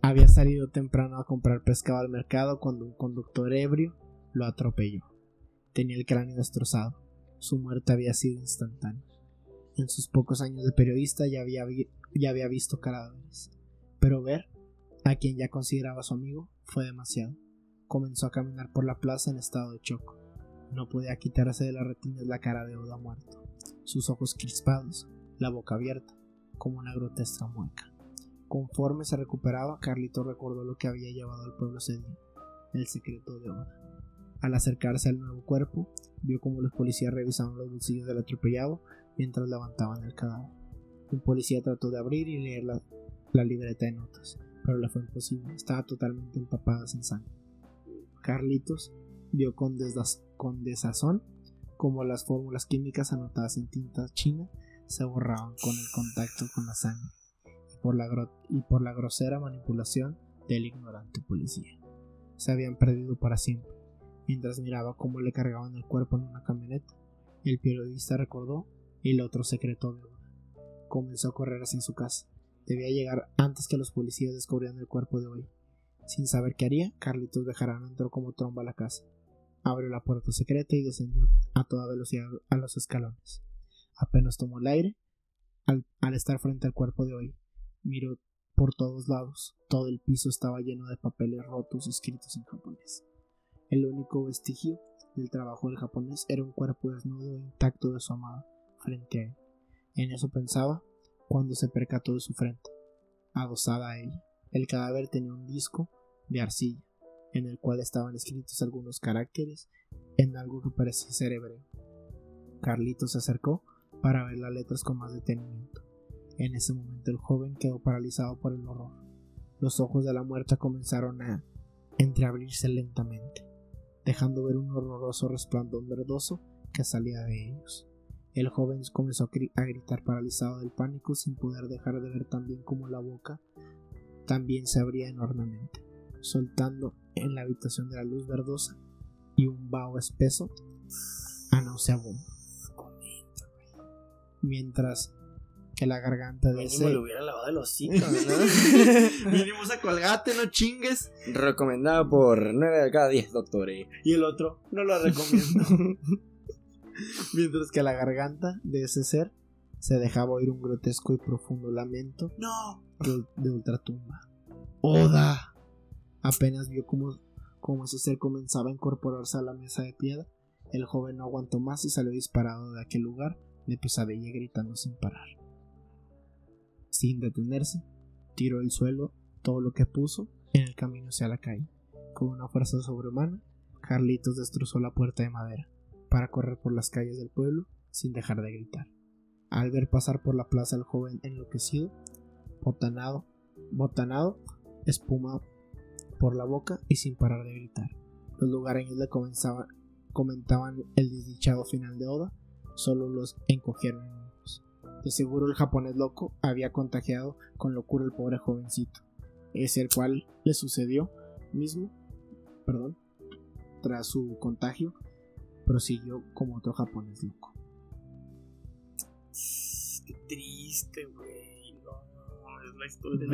Speaker 1: Había salido temprano a comprar pescado al mercado cuando un conductor ebrio lo atropelló. Tenía el cráneo destrozado. Su muerte había sido instantánea. En sus pocos años de periodista ya había, vi- ya había visto cadáveres. Pero ver a quien ya consideraba su amigo fue demasiado. Comenzó a caminar por la plaza en estado de shock. No podía quitarse de la retina la cara de Oda muerto, sus ojos crispados, la boca abierta, como una grotesca mueca. Conforme se recuperaba, Carlito recordó lo que había llevado al pueblo ese el secreto de Oda. Al acercarse al nuevo cuerpo, vio como los policías revisaban los bolsillos del atropellado mientras levantaban el cadáver. Un policía trató de abrir y leer la, la libreta de notas, pero le fue imposible, estaba totalmente empapada en sangre. Carlitos vio con, desaz- con desazón como las fórmulas químicas anotadas en tinta china se borraban con el contacto con la sangre y por la, y por la grosera manipulación del ignorante policía. Se habían perdido para siempre. Mientras miraba cómo le cargaban el cuerpo en una camioneta, el periodista recordó el otro secreto de Oda. Comenzó a correr hacia su casa. Debía llegar antes que los policías descubrieran el cuerpo de hoy. Sin saber qué haría, Carlitos Bejarano entró como tromba a la casa. Abrió la puerta secreta y descendió a toda velocidad a los escalones. Apenas tomó el aire, al, estar frente al cuerpo de hoy, miró por todos lados. Todo el piso estaba lleno de papeles rotos escritos en japonés. El único vestigio del trabajo del japonés era un cuerpo desnudo e intacto de su amada frente a él. En eso pensaba cuando se percató de su frente, adosada a ella. El cadáver tenía un disco de arcilla, en el cual estaban escritos algunos caracteres en algo que parecía ser hebreo. Carlito se acercó para ver las letras con más detenimiento. En ese momento el joven quedó paralizado por el horror. Los ojos de la muerta comenzaron a entreabrirse lentamente, dejando ver un horroroso resplandor verdoso que salía de ellos. El joven comenzó a, gri- a gritar paralizado del pánico sin poder dejar de ver también como la boca también se abría enormemente, soltando en la habitación de la luz verdosa y un vaho espeso a nauseabundo. Mientras que la garganta de
Speaker 4: Mínimo
Speaker 1: ese...
Speaker 4: le hubiera lavado el hocico, (laughs) ¿no?
Speaker 1: Mínimo a colgate, no chingues.
Speaker 2: Recomendado por 9 de cada 10 doctores.
Speaker 1: Y el otro, no lo recomiendo. (laughs) Mientras que la garganta de ese ser se dejaba oír un grotesco y profundo lamento
Speaker 4: no.
Speaker 1: de, de ultratumba. ¡Oda! Apenas vio cómo, cómo ese ser comenzaba a incorporarse a la mesa de piedra. El joven no aguantó más y salió disparado de aquel lugar de pesadilla gritando sin parar. Sin detenerse, tiró el suelo todo lo que puso en el camino hacia la calle. Con una fuerza sobrehumana, Carlitos destrozó la puerta de madera para correr por las calles del pueblo sin dejar de gritar. Al ver pasar por la plaza al joven enloquecido, botanado, botanado, espuma por la boca y sin parar de gritar. Los lugareños le comentaban el desdichado final de Oda, solo los encogieron en hombros. De seguro el japonés loco había contagiado con locura al pobre jovencito, ese el cual le sucedió mismo, perdón, tras su contagio, prosiguió como otro japonés loco.
Speaker 4: Qué triste, güey. Es la historia de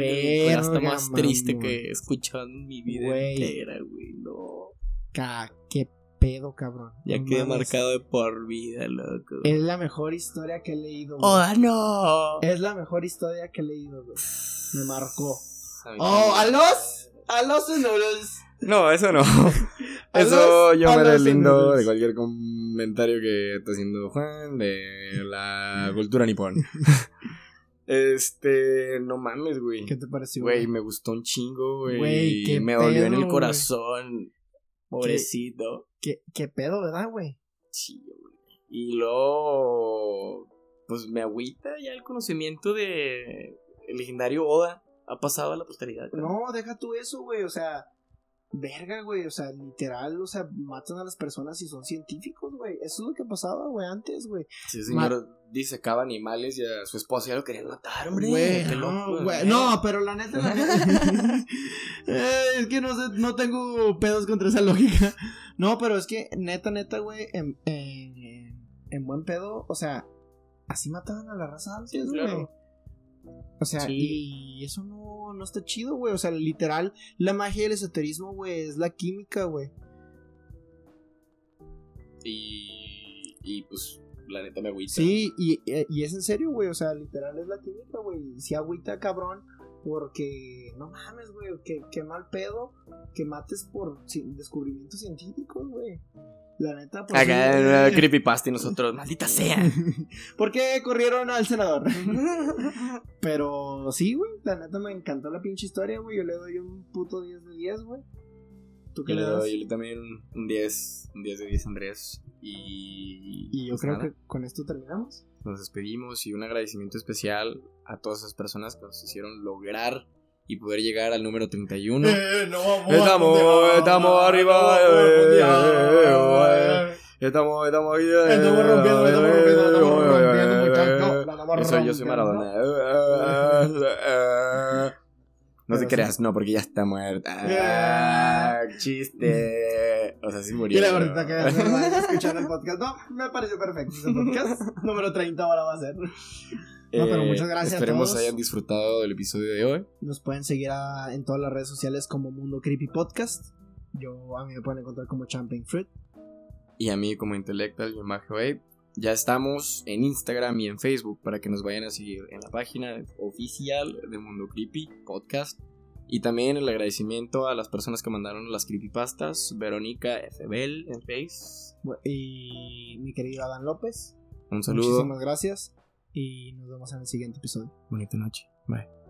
Speaker 4: la
Speaker 1: Verga,
Speaker 4: más triste
Speaker 1: mamón.
Speaker 4: que he escuchado en mi vida
Speaker 1: Güey.
Speaker 4: entera, güey. No.
Speaker 1: Ca, qué pedo, cabrón.
Speaker 4: Ya
Speaker 1: No
Speaker 4: quedé
Speaker 1: mames.
Speaker 4: marcado de por vida, loco.
Speaker 1: Es la mejor historia que he leído. güey.
Speaker 4: ¡Oh, no!
Speaker 1: Es la mejor historia que he leído, güey. Me marcó. Oh, a los, a los honores.
Speaker 2: No, eso no. (laughs)
Speaker 1: A
Speaker 2: Eso
Speaker 1: los-
Speaker 2: yo
Speaker 1: a
Speaker 2: me
Speaker 1: los
Speaker 2: deslindo de cualquier comentario que está haciendo Juan de la (laughs) cultura nipón. (laughs) Este, no mames, güey.
Speaker 1: ¿Qué te pareció?
Speaker 2: Güey, me gustó un chingo, güey.
Speaker 1: Güey, qué
Speaker 2: me dolió en
Speaker 1: pedo,
Speaker 2: el corazón. Pobrecito.
Speaker 1: ¿Qué, qué pedo, ¿verdad, güey?
Speaker 2: Sí, güey. Y luego, pues me agüita ya el conocimiento de el legendario Oda. Ha pasado a la posteridad.
Speaker 1: No, deja tú eso, güey. O sea, verga, güey. O sea, literal, o sea, matan a las personas y son científicos, güey. Eso es lo que pasaba, güey, antes, güey.
Speaker 2: Sí, señor, disecaba animales y a su esposa ya lo querían matar, hombre.
Speaker 1: Güey,
Speaker 2: Qué
Speaker 1: no,
Speaker 2: loco,
Speaker 1: güey. No, pero la neta, la neta. (laughs) Eh, es que no sé, no tengo pedos contra esa lógica. No, pero es que neta, neta, güey, en, en, en buen pedo, o sea, así mataban a la raza antes,
Speaker 2: Sí,
Speaker 1: güey. O sea,
Speaker 2: Sí.
Speaker 1: y eso no, no está chido, güey. O sea, literal, la magia del esoterismo, güey, es la química, güey.
Speaker 2: Y, y pues, la neta me agüita.
Speaker 1: Sí, y, y es en serio, güey. O sea, literal es la química, güey. Si agüita cabrón Porque, no mames, güey, qué, mal pedo que mates por descubrimientos científicos, güey. La neta, pues.
Speaker 2: Acá,
Speaker 1: sí,
Speaker 2: creepypasta y nosotros, maldita sea. (laughs)
Speaker 1: ¿Por qué corrieron al senador? (laughs) Pero sí, güey, la neta me encantó la pinche historia, güey. Yo le doy un puto 10 de 10, güey. ¿Tú qué
Speaker 2: Yo
Speaker 1: le
Speaker 2: le
Speaker 1: das?
Speaker 2: doy yo le también un 10, un 10 de 10 Andrés. Y,
Speaker 1: Y yo
Speaker 2: pues
Speaker 1: creo
Speaker 2: nada,
Speaker 1: que con esto terminamos.
Speaker 2: nos despedimos y un agradecimiento especial a todas esas personas que nos hicieron lograr y poder llegar al número 31.
Speaker 1: Eh, no vamos
Speaker 2: Estamos- estamos arriba, eh, Estamos, estamos
Speaker 1: rompiendo, estamos rompiendo, estamos rompiendo, muchachos. La estamos
Speaker 2: Yo soy. Maradona. No te creas, no, porque ya está muerta. Ah, chiste. O sea, sí murió.
Speaker 1: Y la verdad que escuchar el podcast. No, me pareció perfecto. Ese podcast (laughs) número 30 ahora va a ser. No, pero muchas gracias
Speaker 2: Esperemos
Speaker 1: todos.
Speaker 2: hayan disfrutado del episodio de hoy.
Speaker 1: Nos pueden seguir a- en todas las redes sociales como Mundo Creepy Podcast. Yo a mí me pueden encontrar como Champagne Fruit.
Speaker 2: Y a mí como Intellectual y Majo Ape. Ya estamos en Instagram y en Facebook para que nos vayan a seguir en la página oficial de Mundo Creepy Podcast. Y también el agradecimiento a las personas que mandaron las creepypastas. Verónica Fbel en Face.
Speaker 1: Y mi querido Adán López.
Speaker 2: Un saludo.
Speaker 1: Muchísimas gracias. Y nos vemos en el siguiente episodio.
Speaker 2: Bonita noche. Bye.